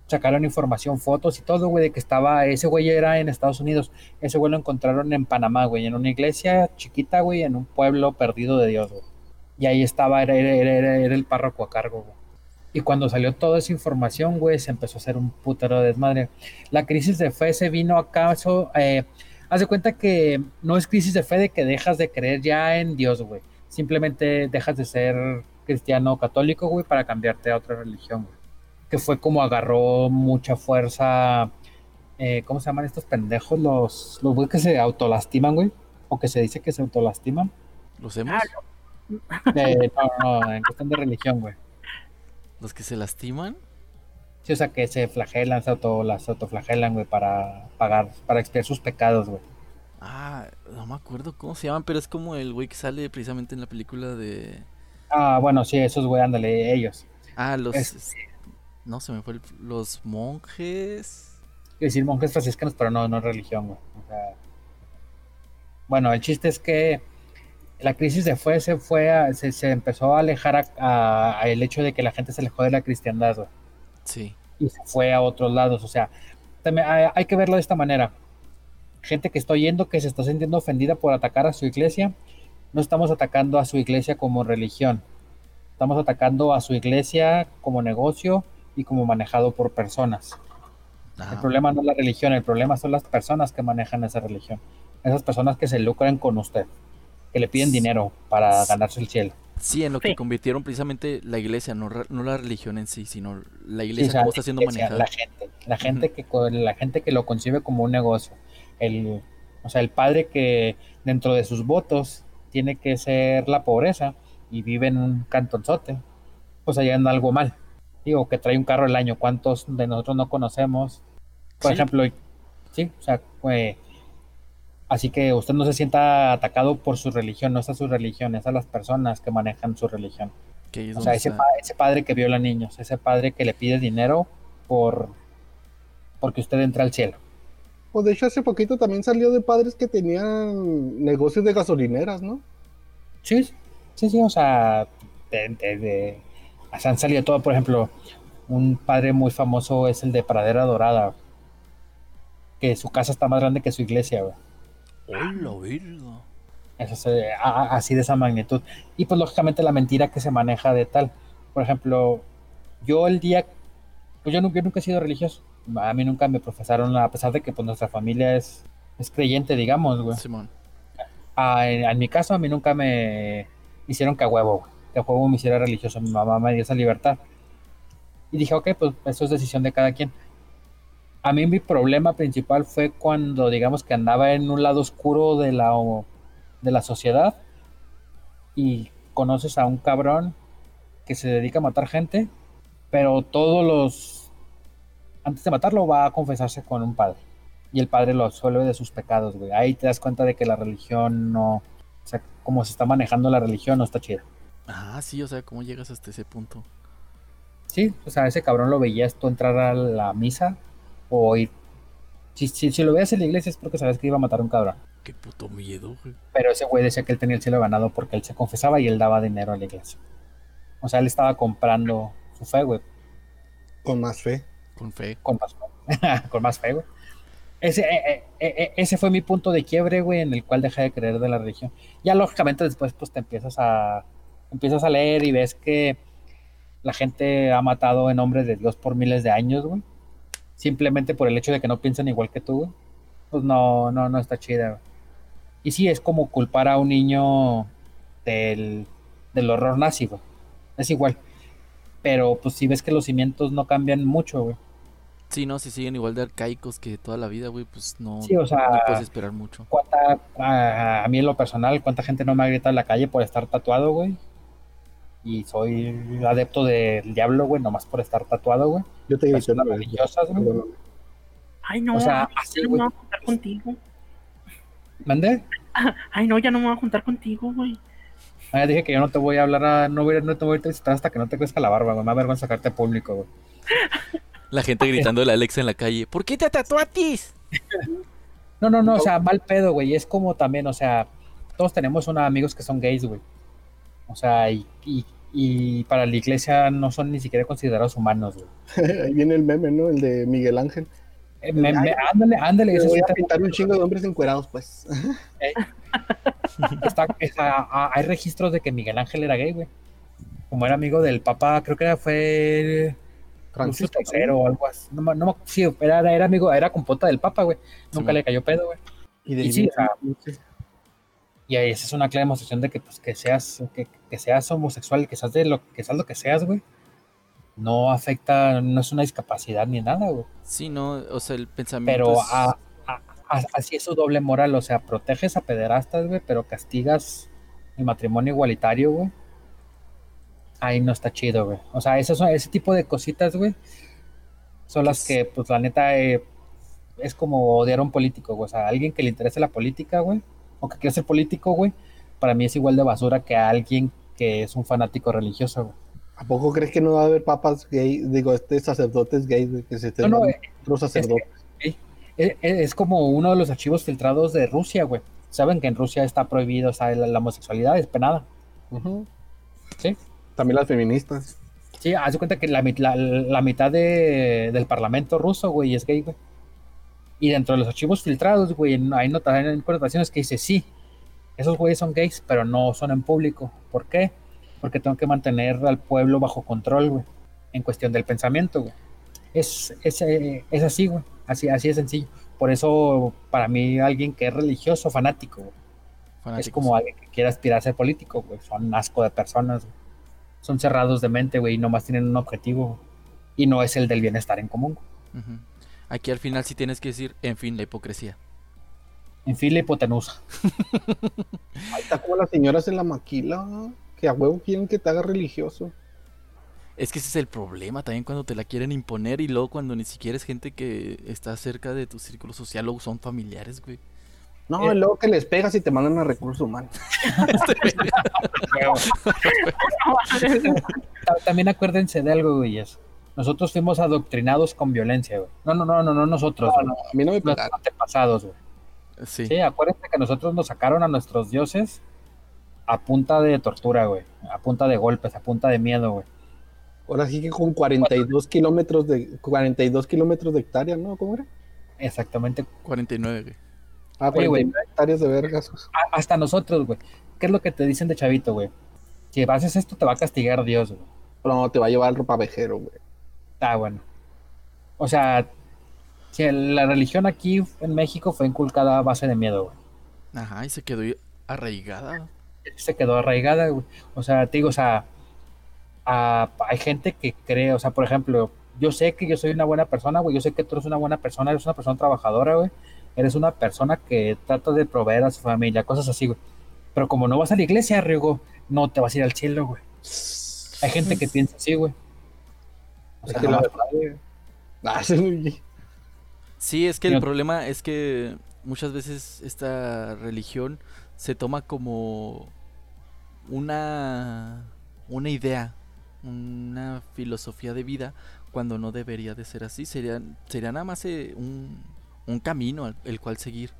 S4: Sacaron información, fotos y todo, güey, de que estaba, ese güey era en Estados Unidos, ese güey lo encontraron en Panamá, güey, en una iglesia chiquita, güey, en un pueblo perdido de Dios, güey. Y ahí estaba, era, era, era- era el párroco a cargo, güey. Y cuando salió toda esa información, güey, se empezó a hacer un putero de desmadre. La crisis de fe se vino acaso, eh, haz de cuenta que no es crisis de fe de que dejas de creer ya en Dios, güey. Simplemente dejas de ser cristiano católico, güey, para cambiarte a otra religión, güey que fue como agarró mucha fuerza. eh, ¿Cómo se llaman estos pendejos? Los, los güeyes que se autolastiman, güey. O que se dice que se autolastiman.
S1: ¿Los hemos?
S3: Ah,
S4: Eh, *laughs* no, no, en cuestión de religión, güey.
S1: ¿Los que se lastiman?
S4: Sí, o sea, que se flagelan, se auto, las autoflagelan, güey, para pagar, para expiar sus pecados, güey.
S1: Ah, no me acuerdo cómo se llaman, pero es como el güey que sale precisamente en la película de...
S4: Ah, bueno, sí, esos, güey, ándale, ellos.
S1: Ah, los...
S4: Es-
S1: No, se me fue el- los monjes.
S4: Quiero decir monjes franciscanos, pero no, no religión, güey. O sea, bueno, el chiste es que la crisis se fue, se fue, a- se, se empezó a alejar a, a- a el hecho de que la gente se alejó de la cristiandad, güey,
S1: Sí.
S4: y se fue a otros lados. O sea, también hay, hay que verlo de esta manera. Gente que está oyendo que se está sintiendo ofendida por atacar a su iglesia, no estamos atacando a su iglesia como religión. Estamos atacando a su iglesia como negocio y como manejado por personas. El problema no es la religión, el problema son las personas que manejan esa religión. Esas personas que se lucran con usted, que le piden dinero para ganarse el cielo.
S1: Sí, en lo que
S3: Sí.
S1: convirtieron precisamente la iglesia, no, no la religión en sí, sino la
S4: Sí,
S1: iglesia
S4: o sea,
S1: cómo está siendo
S4: la iglesia,
S1: manejada.
S4: La gente, la gente que la gente que lo concibe como un negocio. El, o sea, el padre que dentro de sus votos tiene que ser la pobreza y vive en un cantonzote, pues allá anda algo mal. Digo, que trae un carro al año, ¿cuántos de nosotros no conocemos? Por
S1: Sí.
S4: ejemplo, sí, o sea, eh, así que usted no se sienta atacado por su religión, no es a su religión, es a las personas que manejan su religión. O sea, ese, pa- ese padre que viola niños, ese padre que le pide dinero por porque usted entra al cielo.
S2: Pues de hecho hace poquito también salió de padres que tenían negocios de gasolineras, ¿no?
S4: Sí, sí, sí, o sea, de, han salido todo, por ejemplo, un padre muy famoso es el de Pradera Dorada, que su casa está más grande que su iglesia, güey.
S1: ¡Hola, verga!
S4: Eso a- así de esa magnitud. Y pues lógicamente la mentira que se maneja de tal. Por ejemplo, yo el día, pues yo nunca, yo nunca he sido religioso. A mí nunca me profesaron, a pesar de que pues nuestra familia es, es creyente, digamos, güey.
S1: Simón.
S4: Ah, en, en mi caso a mí nunca me hicieron que a huevo, güey. A huevo me hiciera religioso. Mi mamá me dio esa libertad. Y dije, ok, pues eso es decisión de cada quien. A mí mi problema principal fue cuando, digamos, que andaba en un lado oscuro de la, de la sociedad y conoces a un cabrón que se dedica a matar gente, pero todos los... Antes de matarlo va a confesarse con un padre. Y el padre lo absuelve de sus pecados, güey. Ahí te das cuenta de que la religión no... O sea, como se está manejando la religión no está chida.
S1: Ah, sí, o sea, ¿cómo llegas hasta ese punto?
S4: Sí, o sea, ese cabrón lo veías tú entrar a la misa o ir... Si, si, si lo veías en la iglesia es porque sabes que iba a matar a un cabrón.
S1: Qué puto miedo, güey.
S4: Pero ese güey decía que él tenía el cielo ganado porque él se confesaba y él daba dinero a la iglesia. O sea, él estaba comprando su fe, güey,
S2: Con más fe.
S1: Con fe.
S4: con más fe, *laughs* con más fe, güey. Ese, eh, eh, eh, ese fue mi punto de quiebre, güey, en el cual dejé de creer de la religión. Ya lógicamente después pues te empiezas a empiezas a leer y ves que la gente ha matado en nombre de Dios por miles de años, güey. Simplemente por el hecho de que no piensan igual que tú, güey. Pues no, no, no está chida, güey. Y sí, es como culpar a un niño del, del horror nazi, güey. Es igual. Pero pues si ves que los cimientos no cambian mucho, güey.
S1: Sí, no, si siguen igual de arcaicos que toda la vida, güey, pues no,
S4: Sí, o sea,
S1: no puedes esperar mucho.
S4: cuánta, a, a mí en lo personal, cuánta gente no me ha gritado en la calle por estar tatuado, güey. Y soy adepto del diablo, güey, nomás por estar tatuado, güey.
S2: Yo te grité,
S4: Personas
S2: güey.
S3: Ay, no,
S4: O sea, así,
S3: no me
S4: güey.
S3: voy a juntar contigo.
S4: ¿Mandé?
S3: Ay, no, ya no me voy a juntar contigo, güey.
S4: Ah, ya dije que yo no te voy a hablar, a- no, voy, a- no te voy a visitar hasta que no te crezca la barba, güey. Me da vergüenza sacarte público, güey.
S1: La gente gritando a Alexa en la calle. ¿Por qué te tatuatis?
S4: No, no, no, o sea, mal pedo, güey. Es como también, o sea, todos tenemos unos amigos que son gays, güey. O sea, y, y, y para la iglesia no son ni siquiera considerados humanos, güey. *laughs*
S2: Ahí viene el meme, ¿no? El de Miguel Ángel.
S4: Eh, me- me- ándale, ándale,
S2: Le
S4: ese
S2: voy
S4: sí
S2: a
S4: te-
S2: pintar un chingo de hombres encuerados, pues. *laughs*
S4: está- está- a- hay registros de que Miguel Ángel era gay, güey. Como era amigo del Papa, creo que era, fue Francisco
S2: Francisco.
S4: III o algo así. No, me- no, me- sí, era, era amigo, era compota del Papa, güey. Nunca
S1: Sí,
S4: le cayó pedo, güey.
S2: Y de
S4: Y sí, o sea, Y ahí esa es una clara demostración de que, pues, que seas, que, que seas homosexual, que seas de lo que seas lo que seas, güey. No afecta, no es una discapacidad ni nada, güey.
S1: Sí, no, o sea, el pensamiento
S4: Pero
S1: es-
S4: a- a- a- así es su doble moral, o sea, proteges a pederastas, güey, pero castigas el matrimonio igualitario, güey. Ahí no está chido, güey. O sea, esos ese tipo de cositas, güey, son las que, pues, la neta, eh, es como odiar a un político, güey. O sea, alguien que le interese la política, güey, o que quiere ser político, güey, para mí es igual de basura que a alguien que es un fanático religioso, güey.
S2: ¿A poco crees que no va a haber papas gay, digo, este sacerdotes gays güey, que se estén
S4: No, no, eh,
S2: otros sacerdotes?
S4: Es, es- es como uno de los archivos filtrados de Rusia, güey. Saben que en Rusia está prohibido, o sea, la, la homosexualidad es penada. Sí.
S2: También las feministas.
S4: Sí, haz de cuenta que la, mit- la- la mitad de- del parlamento ruso, güey, es gay, güey. Y dentro de los archivos filtrados, güey, hay, connotaciones que dice, sí, esos güeyes son gays, pero no son en público. ¿Por qué? Porque tengo que mantener al pueblo bajo control, güey, en cuestión del pensamiento, güey. Es, es, eh, es así, güey, así, así de sencillo. Por eso, para mí, alguien que es religioso, fanático, güey, es como alguien que quiere aspirar a ser político, güey. Son asco de personas, güey. Son cerrados de mente, güey, y nomás tienen un objetivo, güey. Y no es el del bienestar en común. güey.
S1: Ujú. Aquí al final sí tienes que decir, en fin, la hipocresía.
S4: En fin, la hipotenusa. *laughs*
S2: Ahí está como las señoras en la maquila, que a huevo quieren que te haga religioso.
S1: Es que ese es el problema también cuando te la quieren imponer y luego cuando ni siquiera es gente que está cerca de tu círculo social o son familiares, güey.
S2: No,
S4: Eh.
S2: luego que les pegas y te mandan a recursos humanos. *laughs* *laughs*
S4: Ta- También acuérdense de algo, güey. Nosotros fuimos adoctrinados con violencia, güey. No, no, no, no, no nosotros,
S2: No, a mí no me pegaron.
S4: antepasados, güey.
S1: Sí.
S4: Sí, acuérdense que nosotros nos sacaron a nuestros dioses a punta de tortura, güey. A punta de golpes, a punta de miedo, güey.
S2: Ahora sí que con 42 kilómetros de 42 kilómetros de hectárea, ¿no? ¿Cómo era?
S4: Exactamente.
S1: 49, güey.
S2: Ah,
S4: Oye, güey.
S2: 49 hectáreas de vergas.
S4: Hasta nosotros, güey. ¿Qué es lo que te dicen de chavito, güey? Si haces esto, te va a castigar Dios, güey.
S2: No, te va a llevar al ropavejero, güey.
S4: Ah, bueno. O sea, si el- la religión aquí en México fue inculcada a base de miedo, güey.
S1: Ajá, y se quedó arraigada.
S4: Se quedó arraigada, güey. O sea, te digo, o sea, a- hay gente que cree, o sea, por ejemplo, yo sé que yo soy una buena persona, güey. Yo sé que tú eres una buena persona, eres una persona trabajadora, güey. Eres una persona que trata de proveer a su familia, cosas así, güey. Pero como no vas a la iglesia, Riego, no te vas a ir al cielo, güey. Hay gente que piensa así, güey. O
S2: Es
S4: sea,
S2: que la verdad. Ah, *laughs* sí,
S1: es que el problema es que muchas veces esta religión se toma como una una idea, una filosofía de vida cuando no debería de ser así. Sería, sería nada más eh, un, un camino al- el cual seguir,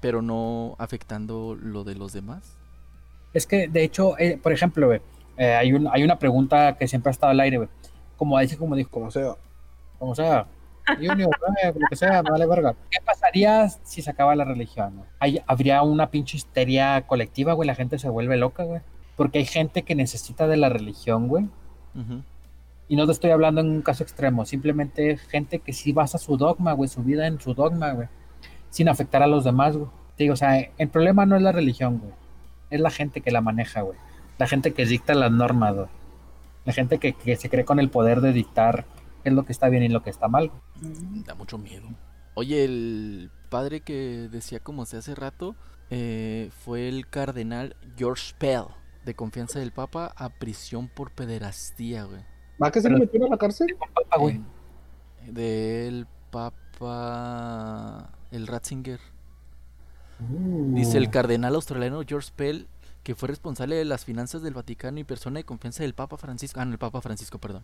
S1: pero no afectando lo de los demás.
S4: Es que, de hecho, eh, por ejemplo, eh, hay, un, hay una pregunta que siempre ha estado al aire. Como dice, como dijo,
S2: como sea.
S4: como sea, Junior, eh, lo que sea, me vale verga. ¿Qué pasaría si se acaba la religión? güey? Hay- habría una pinche histeria colectiva, güey, la gente se vuelve loca, güey. Porque hay gente que necesita de la religión, güey. Y no te estoy hablando en un caso extremo, simplemente gente que sí basa su dogma, güey, su vida en su dogma, güey, sin afectar a los demás, güey. Te digo, o sea, el problema no es la religión, güey, es la gente que la maneja, güey. La gente que dicta las normas, güey. La gente que, que se cree con el poder de dictar qué es lo que está bien y lo que está mal.
S1: Da mucho miedo. Oye, el padre que decía como se hace rato eh, fue el cardenal George Pell, de confianza del Papa, a prisión por pederastía, güey.
S2: ¿Va que se
S4: Pero-
S2: le metieron a la cárcel?
S4: Güey.
S1: Del Papa. El Ratzinger. Dice el cardenal australiano George Pell, que fue responsable de las finanzas del Vaticano y persona de confianza del Papa Francisco. Ah, no, el Papa Francisco, perdón.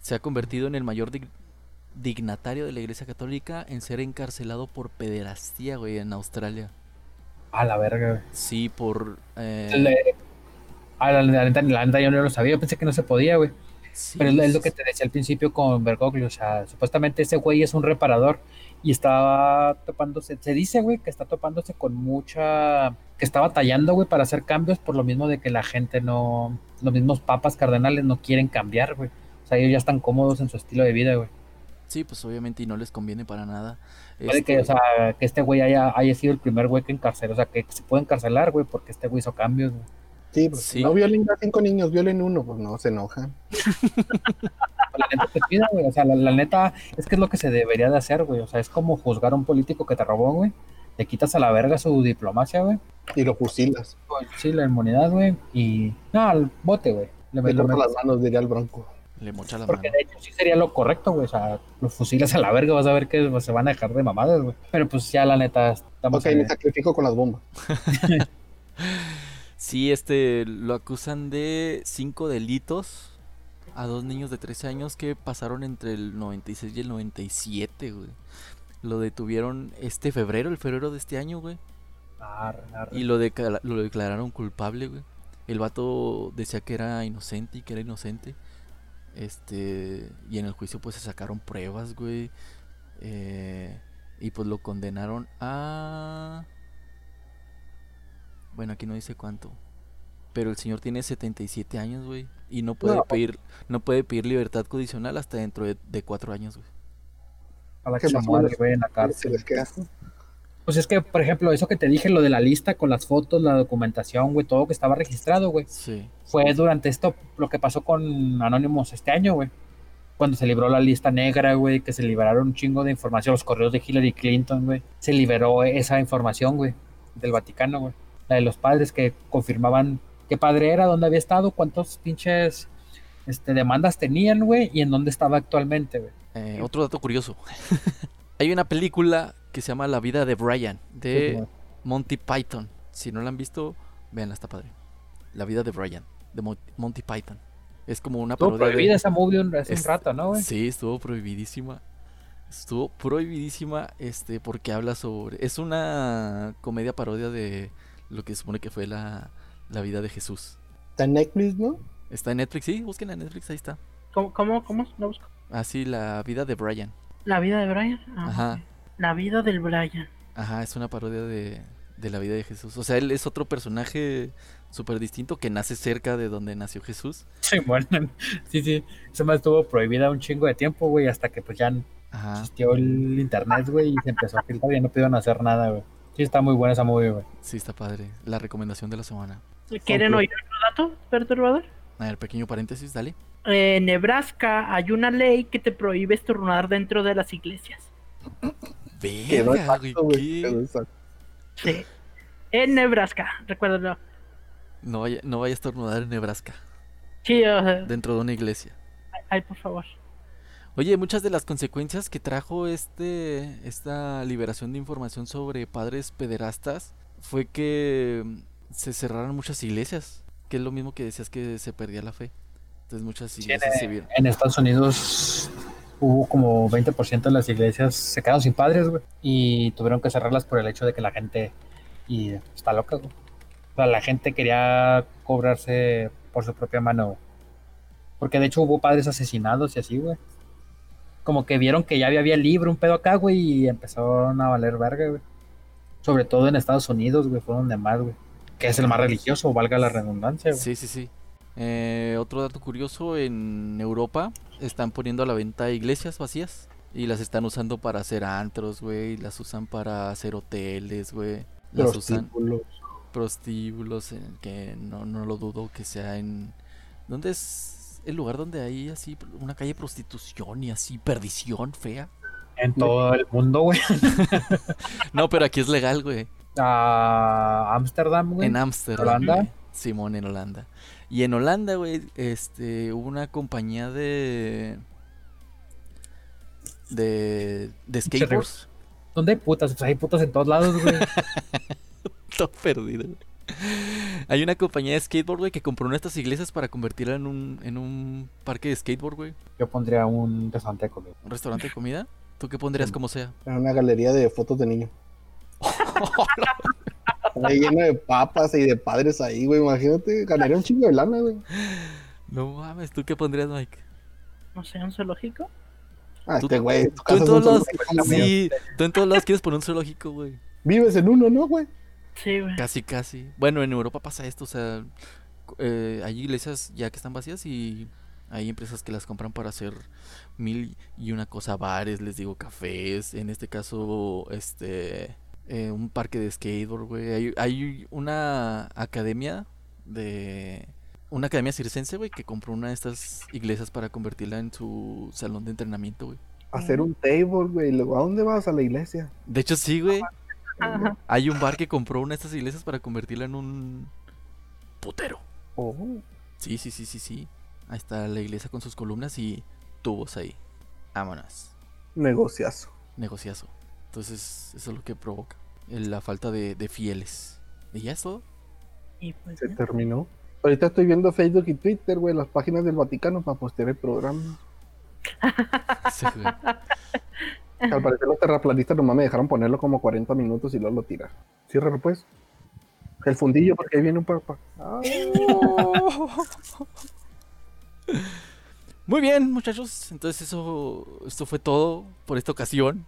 S1: Se ha convertido en el mayor dig- dignatario de la Iglesia Católica en ser encarcelado por pederastía, güey, en Australia.
S4: A la verga, güey.
S1: Sí, por. eh,
S4: Le- Ah, la, la yo no lo sabía, yo pensé que no se podía, güey.
S1: sí,
S4: Pero es, es lo que te decía al principio con Bergoglio, o sea, supuestamente ese güey es un reparador y estaba topándose, se dice, güey, que está topándose con mucha, que está batallando, güey, para hacer cambios por lo mismo de que la gente no, los mismos papas cardenales no quieren cambiar, güey. O sea, ellos ya están cómodos en su estilo de vida, güey.
S1: Sí, pues obviamente y no les conviene para nada.
S4: Puede
S1: Este,
S4: que, o sea, que este güey haya, haya sido el primer güey que encarceló, o sea, que se puede encarcelar, güey, porque este güey hizo cambios, güey.
S2: Sí, pues
S1: Sí.
S2: no violen a cinco niños, violen uno, pues no, se enojan. *laughs*
S4: La neta te pida, güey. O sea, la, la neta es que es lo que se debería de hacer, güey. O sea, es como juzgar a un político que te robó, güey. Le quitas a la verga su diplomacia, güey.
S2: Y lo fusilas.
S4: Sí, la inmunidad, güey. Y. No, al bote, güey. Le
S2: Me
S4: lo
S2: corta
S4: metes.
S2: las manos, diría el bronco.
S1: le mocha la
S4: Porque
S1: mano.
S4: de hecho sí sería lo correcto, güey. O sea, los fusilas a la verga, vas a ver que pues, se van a dejar de mamadas, güey. Pero pues ya la neta, estamos
S2: Ok,
S4: en-
S2: me sacrifico con las bombas. *laughs*
S1: Sí, este, lo acusan de cinco delitos a dos niños de 13 años que pasaron entre el 96 y el 97, güey. Lo detuvieron este febrero, el febrero de este año, güey.
S4: Arre, arre.
S1: Y lo, lo declararon culpable, güey. El vato decía que era inocente y que era inocente. Este. Y en el juicio, pues se sacaron pruebas, güey. Eh, y pues lo condenaron a. Bueno, aquí no dice cuánto. Pero el señor tiene 77 años, güey. Y no puede
S2: No.
S1: pedir. No puede pedir libertad condicional hasta dentro de, de cuatro años, güey.
S4: A la
S2: que
S4: que se güey, en la
S2: Se
S4: cárcel.
S2: les queda.
S4: Pues es que, por ejemplo, eso que te dije, lo de la lista con las fotos, la documentación, güey, todo que estaba registrado, güey.
S1: Sí.
S4: Fue durante esto lo que pasó con Anonymous este año, güey. Cuando se libró la lista negra, güey, que se liberaron un chingo de información, los correos de Hillary Clinton, güey. Se liberó esa información, güey, del Vaticano, güey. La de los padres que confirmaban qué padre era, dónde había estado, cuántos pinches este, demandas tenían, güey, y en dónde estaba actualmente, güey.
S1: Eh, otro dato curioso. *laughs* Hay una película que se llama La vida de Brian, de. Monty Python. Si no la han visto, véanla, está padre. La vida de Brian, de Mo- Monty Python. Es como una
S4: Estuvo
S1: parodia de-
S4: prohibida esa movie un- hace
S1: Es-
S4: un rato, ¿no, güey?
S1: Sí, estuvo prohibidísima. Estuvo prohibidísima este porque habla sobre es una comedia parodia de lo que se supone que fue la, la vida de Jesús.
S2: Está en Netflix, ¿no?
S1: Está en Netflix, sí, busquen en Netflix, ahí está.
S3: ¿Cómo, cómo, cómo? ¿Lo busco?
S1: Así la vida de Brian.
S3: La vida de Brian. Ah,
S1: Ajá.
S3: La vida del Brian.
S1: Ajá, es una parodia de, de la vida de Jesús. O sea, él es otro personaje súper distinto que nace cerca de donde nació Jesús.
S4: Sí, bueno, *laughs* sí, sí. Esa más estuvo prohibida un chingo de tiempo, güey, hasta que pues ya
S1: Ajá.
S4: existió el internet, güey, y se empezó a filtrar y no pudieron hacer nada, güey. Sí, está muy buena esa movie, güey.
S1: Sí, está padre. La recomendación de la semana.
S3: ¿Quieren oír otro dato perturbador?
S1: A ver, pequeño paréntesis, dale.
S3: Eh, En Nebraska hay una ley que te prohíbe estornudar dentro de las iglesias. Sí. En Nebraska, recuérdalo.
S1: No vaya, no vaya a estornudar en Nebraska,
S3: Sí, o sea,
S1: dentro de una iglesia.
S3: ay, por favor.
S1: Oye, muchas de las consecuencias que trajo este esta liberación de información sobre padres pederastas fue que se cerraron muchas iglesias, que es lo mismo que decías que se perdía la fe. Entonces muchas iglesias se vieron.
S4: En Estados Unidos hubo como 20% de las iglesias se quedaron sin padres, güey, y tuvieron que cerrarlas por el hecho de que la gente y está loca, güey. O sea, la gente quería cobrarse por su propia mano, güey. Porque de hecho hubo padres asesinados y así, güey. Como que vieron que ya había, había libro, un pedo acá, güey, y empezaron a valer verga, güey. Sobre todo en Estados Unidos, güey, fue donde más, güey. Que es el más religioso, valga la redundancia, güey.
S1: Sí, sí, sí. Eh, otro dato curioso, en Europa están poniendo a la venta iglesias vacías y las están usando para hacer antros, güey, las usan para hacer hoteles, güey. Las usan
S2: Prostíbulos.
S1: prostíbulos, en que no, no lo dudo que sea en... ¿Dónde es el lugar donde hay así una calle de prostitución y así perdición fea?
S4: En todo el mundo, güey. *laughs*
S1: No, pero aquí es legal, güey.
S4: A Ámsterdam, güey.
S1: En Ámsterdam.
S4: ¿Holanda?
S1: Simón, en Holanda. Y en Holanda, güey, este, hubo una compañía de... De, de skateboards.
S4: ¿Dónde hay putas? Pues hay putas en todos lados, güey. *laughs*
S1: Todo perdido. güey. Hay una compañía de skateboard, güey, que compró una de estas iglesias para convertirla en un, en un parque de skateboard, güey.
S4: Yo pondría un restaurante de comida.
S1: Un restaurante de comida. ¿Tú qué pondrías como sea?
S2: Una galería de fotos de niños. *laughs* Ahí lleno de papas y de padres ahí, güey. Imagínate, ganaría un chingo de lana, güey.
S1: No mames, ¿tú qué pondrías, Mike?
S3: No sé, un zoológico.
S2: Ah,
S1: Tú-
S2: este güey.
S1: Tú
S2: casa
S1: en todos lados, sí, tú en todos lados quieres poner un zoológico, güey.
S2: Vives en uno, ¿no, güey?
S3: Sí, güey.
S1: Casi, casi. Bueno, en Europa pasa esto, o sea, eh, hay iglesias ya que están vacías y hay empresas que las compran para hacer mil y una cosa, bares, les digo, cafés, en este caso, este, eh, un parque de skateboard, güey. Hay, hay una academia de... Una academia circense, güey, que compró una de estas iglesias para convertirla en su salón de entrenamiento, güey.
S2: Hacer un table, güey. Luego, ¿a dónde vas? A la iglesia.
S1: De hecho, sí, güey.
S3: Ajá.
S1: Hay un bar que compró una de estas iglesias para convertirla en un putero.
S2: Oh,
S1: Sí, sí, sí, sí, sí. Ahí está la iglesia con sus columnas y tubos ahí. Vámonos.
S2: negociazo.
S1: Negociazo. Entonces, eso es lo que provoca. La falta de, de fieles. ¿Y ya es todo?
S3: Y pues,
S2: Se
S3: ya.
S2: terminó. Ahorita estoy viendo Facebook y Twitter, güey, las páginas del Vaticano para postear el programa.
S1: Sí. *laughs*
S2: Al parecer los terraplanistas nomás me dejaron ponerlo como 40 minutos y luego lo tirar. Ciérralo pues. El fundillo porque ahí viene un papá. *laughs*
S1: Muy bien, muchachos. Entonces eso, esto fue todo por esta ocasión.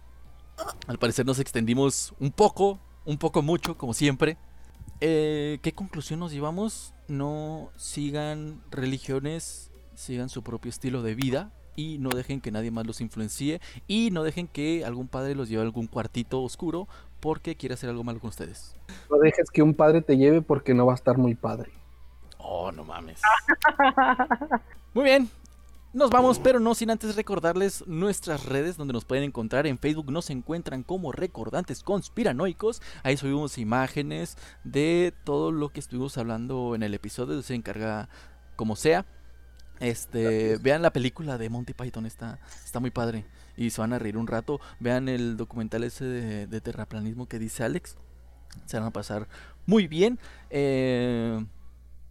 S1: Al parecer nos extendimos un poco, un poco mucho, como siempre. Eh, ¿Qué conclusión nos llevamos? No sigan religiones, sigan su propio estilo de vida y no dejen que nadie más los influencie y no dejen que algún padre los lleve a algún cuartito oscuro porque quiere hacer algo malo con ustedes.
S2: No dejes que un padre te lleve porque no va a estar muy padre.
S1: Oh, no mames. *laughs* Muy bien. Nos vamos, pero no sin antes recordarles nuestras redes donde nos pueden encontrar. En Facebook nos encuentran como Recordantes Conspiranoicos. Ahí subimos imágenes de todo lo que estuvimos hablando en el episodio. Se encarga como sea. Este, vean la película de Monty Python, está, está muy padre. Y se van a reír un rato. Vean el documental ese de, de terraplanismo que dice Alex. Se van a pasar muy bien. Eh,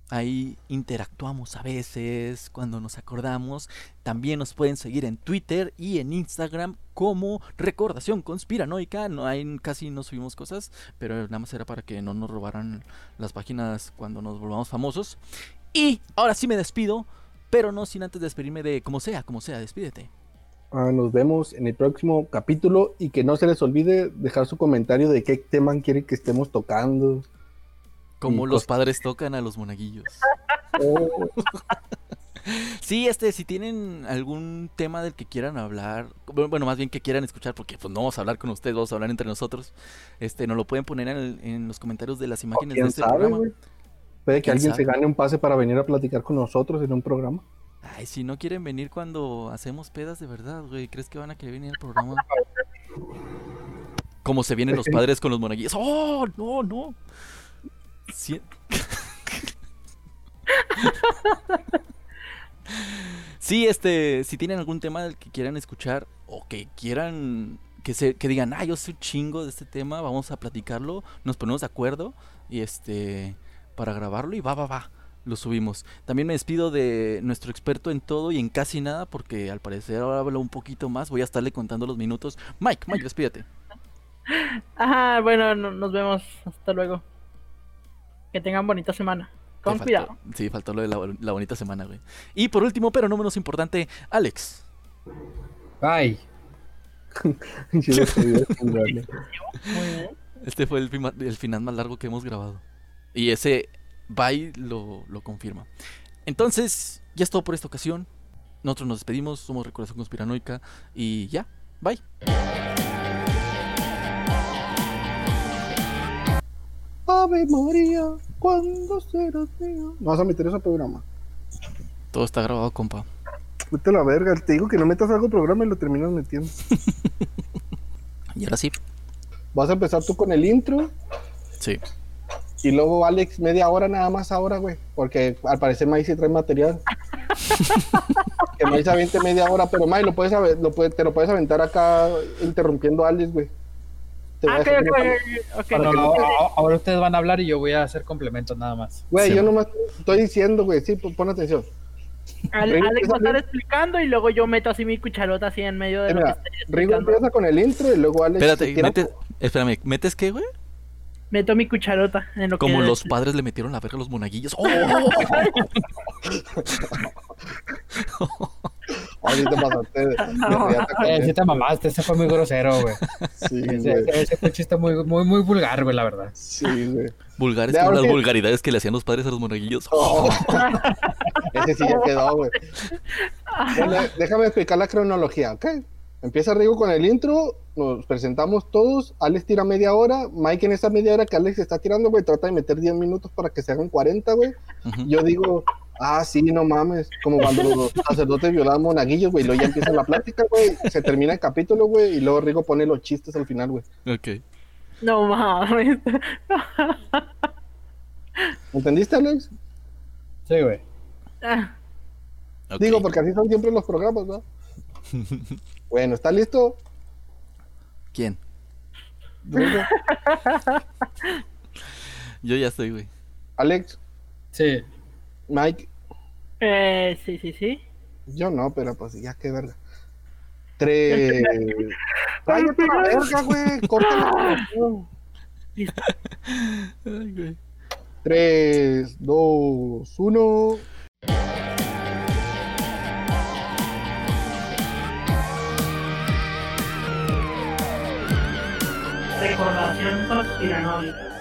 S1: Ahí interactuamos a veces cuando nos acordamos. También nos pueden seguir en Twitter y en Instagram como Recordación Conspiranoica. No hay, casi no subimos cosas, pero nada más era para que no nos robaran las páginas cuando nos volvamos famosos. Y ahora sí me despido, pero no sin antes despedirme de como sea, como sea, despídete.
S2: Ah, nos vemos en el próximo capítulo y que no se les olvide dejar su comentario de qué tema quieren que estemos tocando.
S1: Como los padres tocan a los monaguillos.
S2: Oh,
S1: Sí, este, si tienen algún tema del que quieran hablar, bu- bueno, más bien que quieran escuchar, porque pues no vamos a hablar con ustedes, vamos a hablar entre nosotros, este, nos lo pueden poner en, el- en los comentarios de las imágenes de
S2: quién
S1: este
S2: sabe,
S1: programa.
S2: güey. Puede que
S1: ¿Quién
S2: alguien
S1: sabe?
S2: se gane un pase para venir a platicar con nosotros en un programa.
S1: Ay, si no quieren venir cuando hacemos pedas de verdad, güey, ¿crees que van a querer venir al programa? Como se vienen los *laughs* padres con los monaguillos. ¡Oh, no, no! Sí. *laughs* Sí, este, si tienen algún tema del que quieran escuchar o que quieran que se que digan, "Ah, yo soy un chingo de este tema, vamos a platicarlo." Nos ponemos de acuerdo y este para grabarlo y va va va, lo subimos. También me despido de nuestro experto en todo y en casi nada porque al parecer ahora habla un poquito más, voy a estarle contando los minutos. Mike, Mike, despídete.
S3: Ajá, bueno, no- nos vemos. Hasta luego. Que tengan bonita semana. Con
S1: faltó-
S3: cuidado.
S1: Sí, faltó lo de la, la bonita semana, güey. Y por último, pero no menos importante, Alex.
S4: Bye. *laughs* *laughs*
S3: Muy bien.
S1: Este fue el, final más largo que hemos grabado. Y ese bye lo, lo confirma. Entonces, ya es todo por esta ocasión. Nosotros nos despedimos, somos Recordación Conspiranoica. Y ya, bye.
S2: Ave María, ¿cuándo serás mía? No vas a meter ese programa.
S1: Todo está grabado, compa.
S2: Vete a la verga, te digo que no metas algo al programa y lo terminas metiendo. *laughs*
S1: Y ahora sí.
S2: Vas a empezar tú con el intro
S1: Sí.
S2: y luego Alex media hora nada más ahora, güey. Porque al parecer May sí trae material. *laughs* que May se aviente media hora, pero May lo puedes, lo puede- te lo puedes aventar acá interrumpiendo a Alex, güey. Te voy
S3: Ah,
S2: a
S3: ok,
S2: dejar
S3: ok,
S2: como-
S3: ok, ok.
S2: Para
S4: No, ahora ustedes van a hablar y yo voy a hacer complementos nada más.
S2: Güey,
S1: Sí.
S2: yo nomás estoy diciendo, güey, sí, pon atención.
S3: Al- Alex va a estar explicando y luego yo meto así mi cucharota así en medio de
S2: Eh,
S3: lo que
S2: mira, Rigo empieza con el intro y luego Alex
S1: Espérate,
S2: se tira-
S1: metes, espérame, ¿metes qué, güey?
S3: Meto mi cucharota en lo
S1: Como
S3: que
S1: los padres le metieron la verga a los monaguillos. *laughs* ¡Oh! *laughs* *laughs*
S2: Ay, sí te pasaste de- *laughs* de riata con
S4: Eh, sí te mamaste, ese fue muy grosero, güey.
S2: Sí,
S4: Ese,
S2: güey.
S4: ese fue un chiste muy, muy, muy vulgar, güey, la verdad.
S2: Sí, güey.
S1: Vulgares
S2: De
S1: como las
S2: sí.
S1: vulgaridades que le hacían los padres a los monaguillos. *laughs*
S2: Oh. Ese sí ya quedó, güey. Bueno, déjame explicar la cronología, ¿ok? Empieza Rigo con el intro, nos presentamos todos, Alex tira media hora, Mike en esa media hora que Alex está tirando, güey, trata de meter 10 minutos para que se hagan 40, güey. Yo digo, ah, sí, no mames, como cuando los sacerdotes violaban monaguillos, güey, luego ya empieza la plática, güey, se termina el capítulo, güey, y luego Rigo pone los chistes al final, güey.
S1: Ok.
S3: No mames.
S2: ¿Entendiste, Alex?
S4: Sí, güey.
S3: Ah.
S2: Digo, porque así son siempre los programas, ¿no? bueno, ¿está listo?
S1: ¿Quién?
S2: Rigo?
S1: Yo ya estoy, güey.
S2: Alex,
S4: Sí.
S2: Mike,
S3: Eh, sí, sí, sí.
S2: yo no, pero pues ya qué verga. Tres. Cállate la verga, güey. Córtala. *laughs*
S3: Listo.
S1: Ay, güey.
S2: Tres, dos, uno.
S3: Recordación conspiranoica.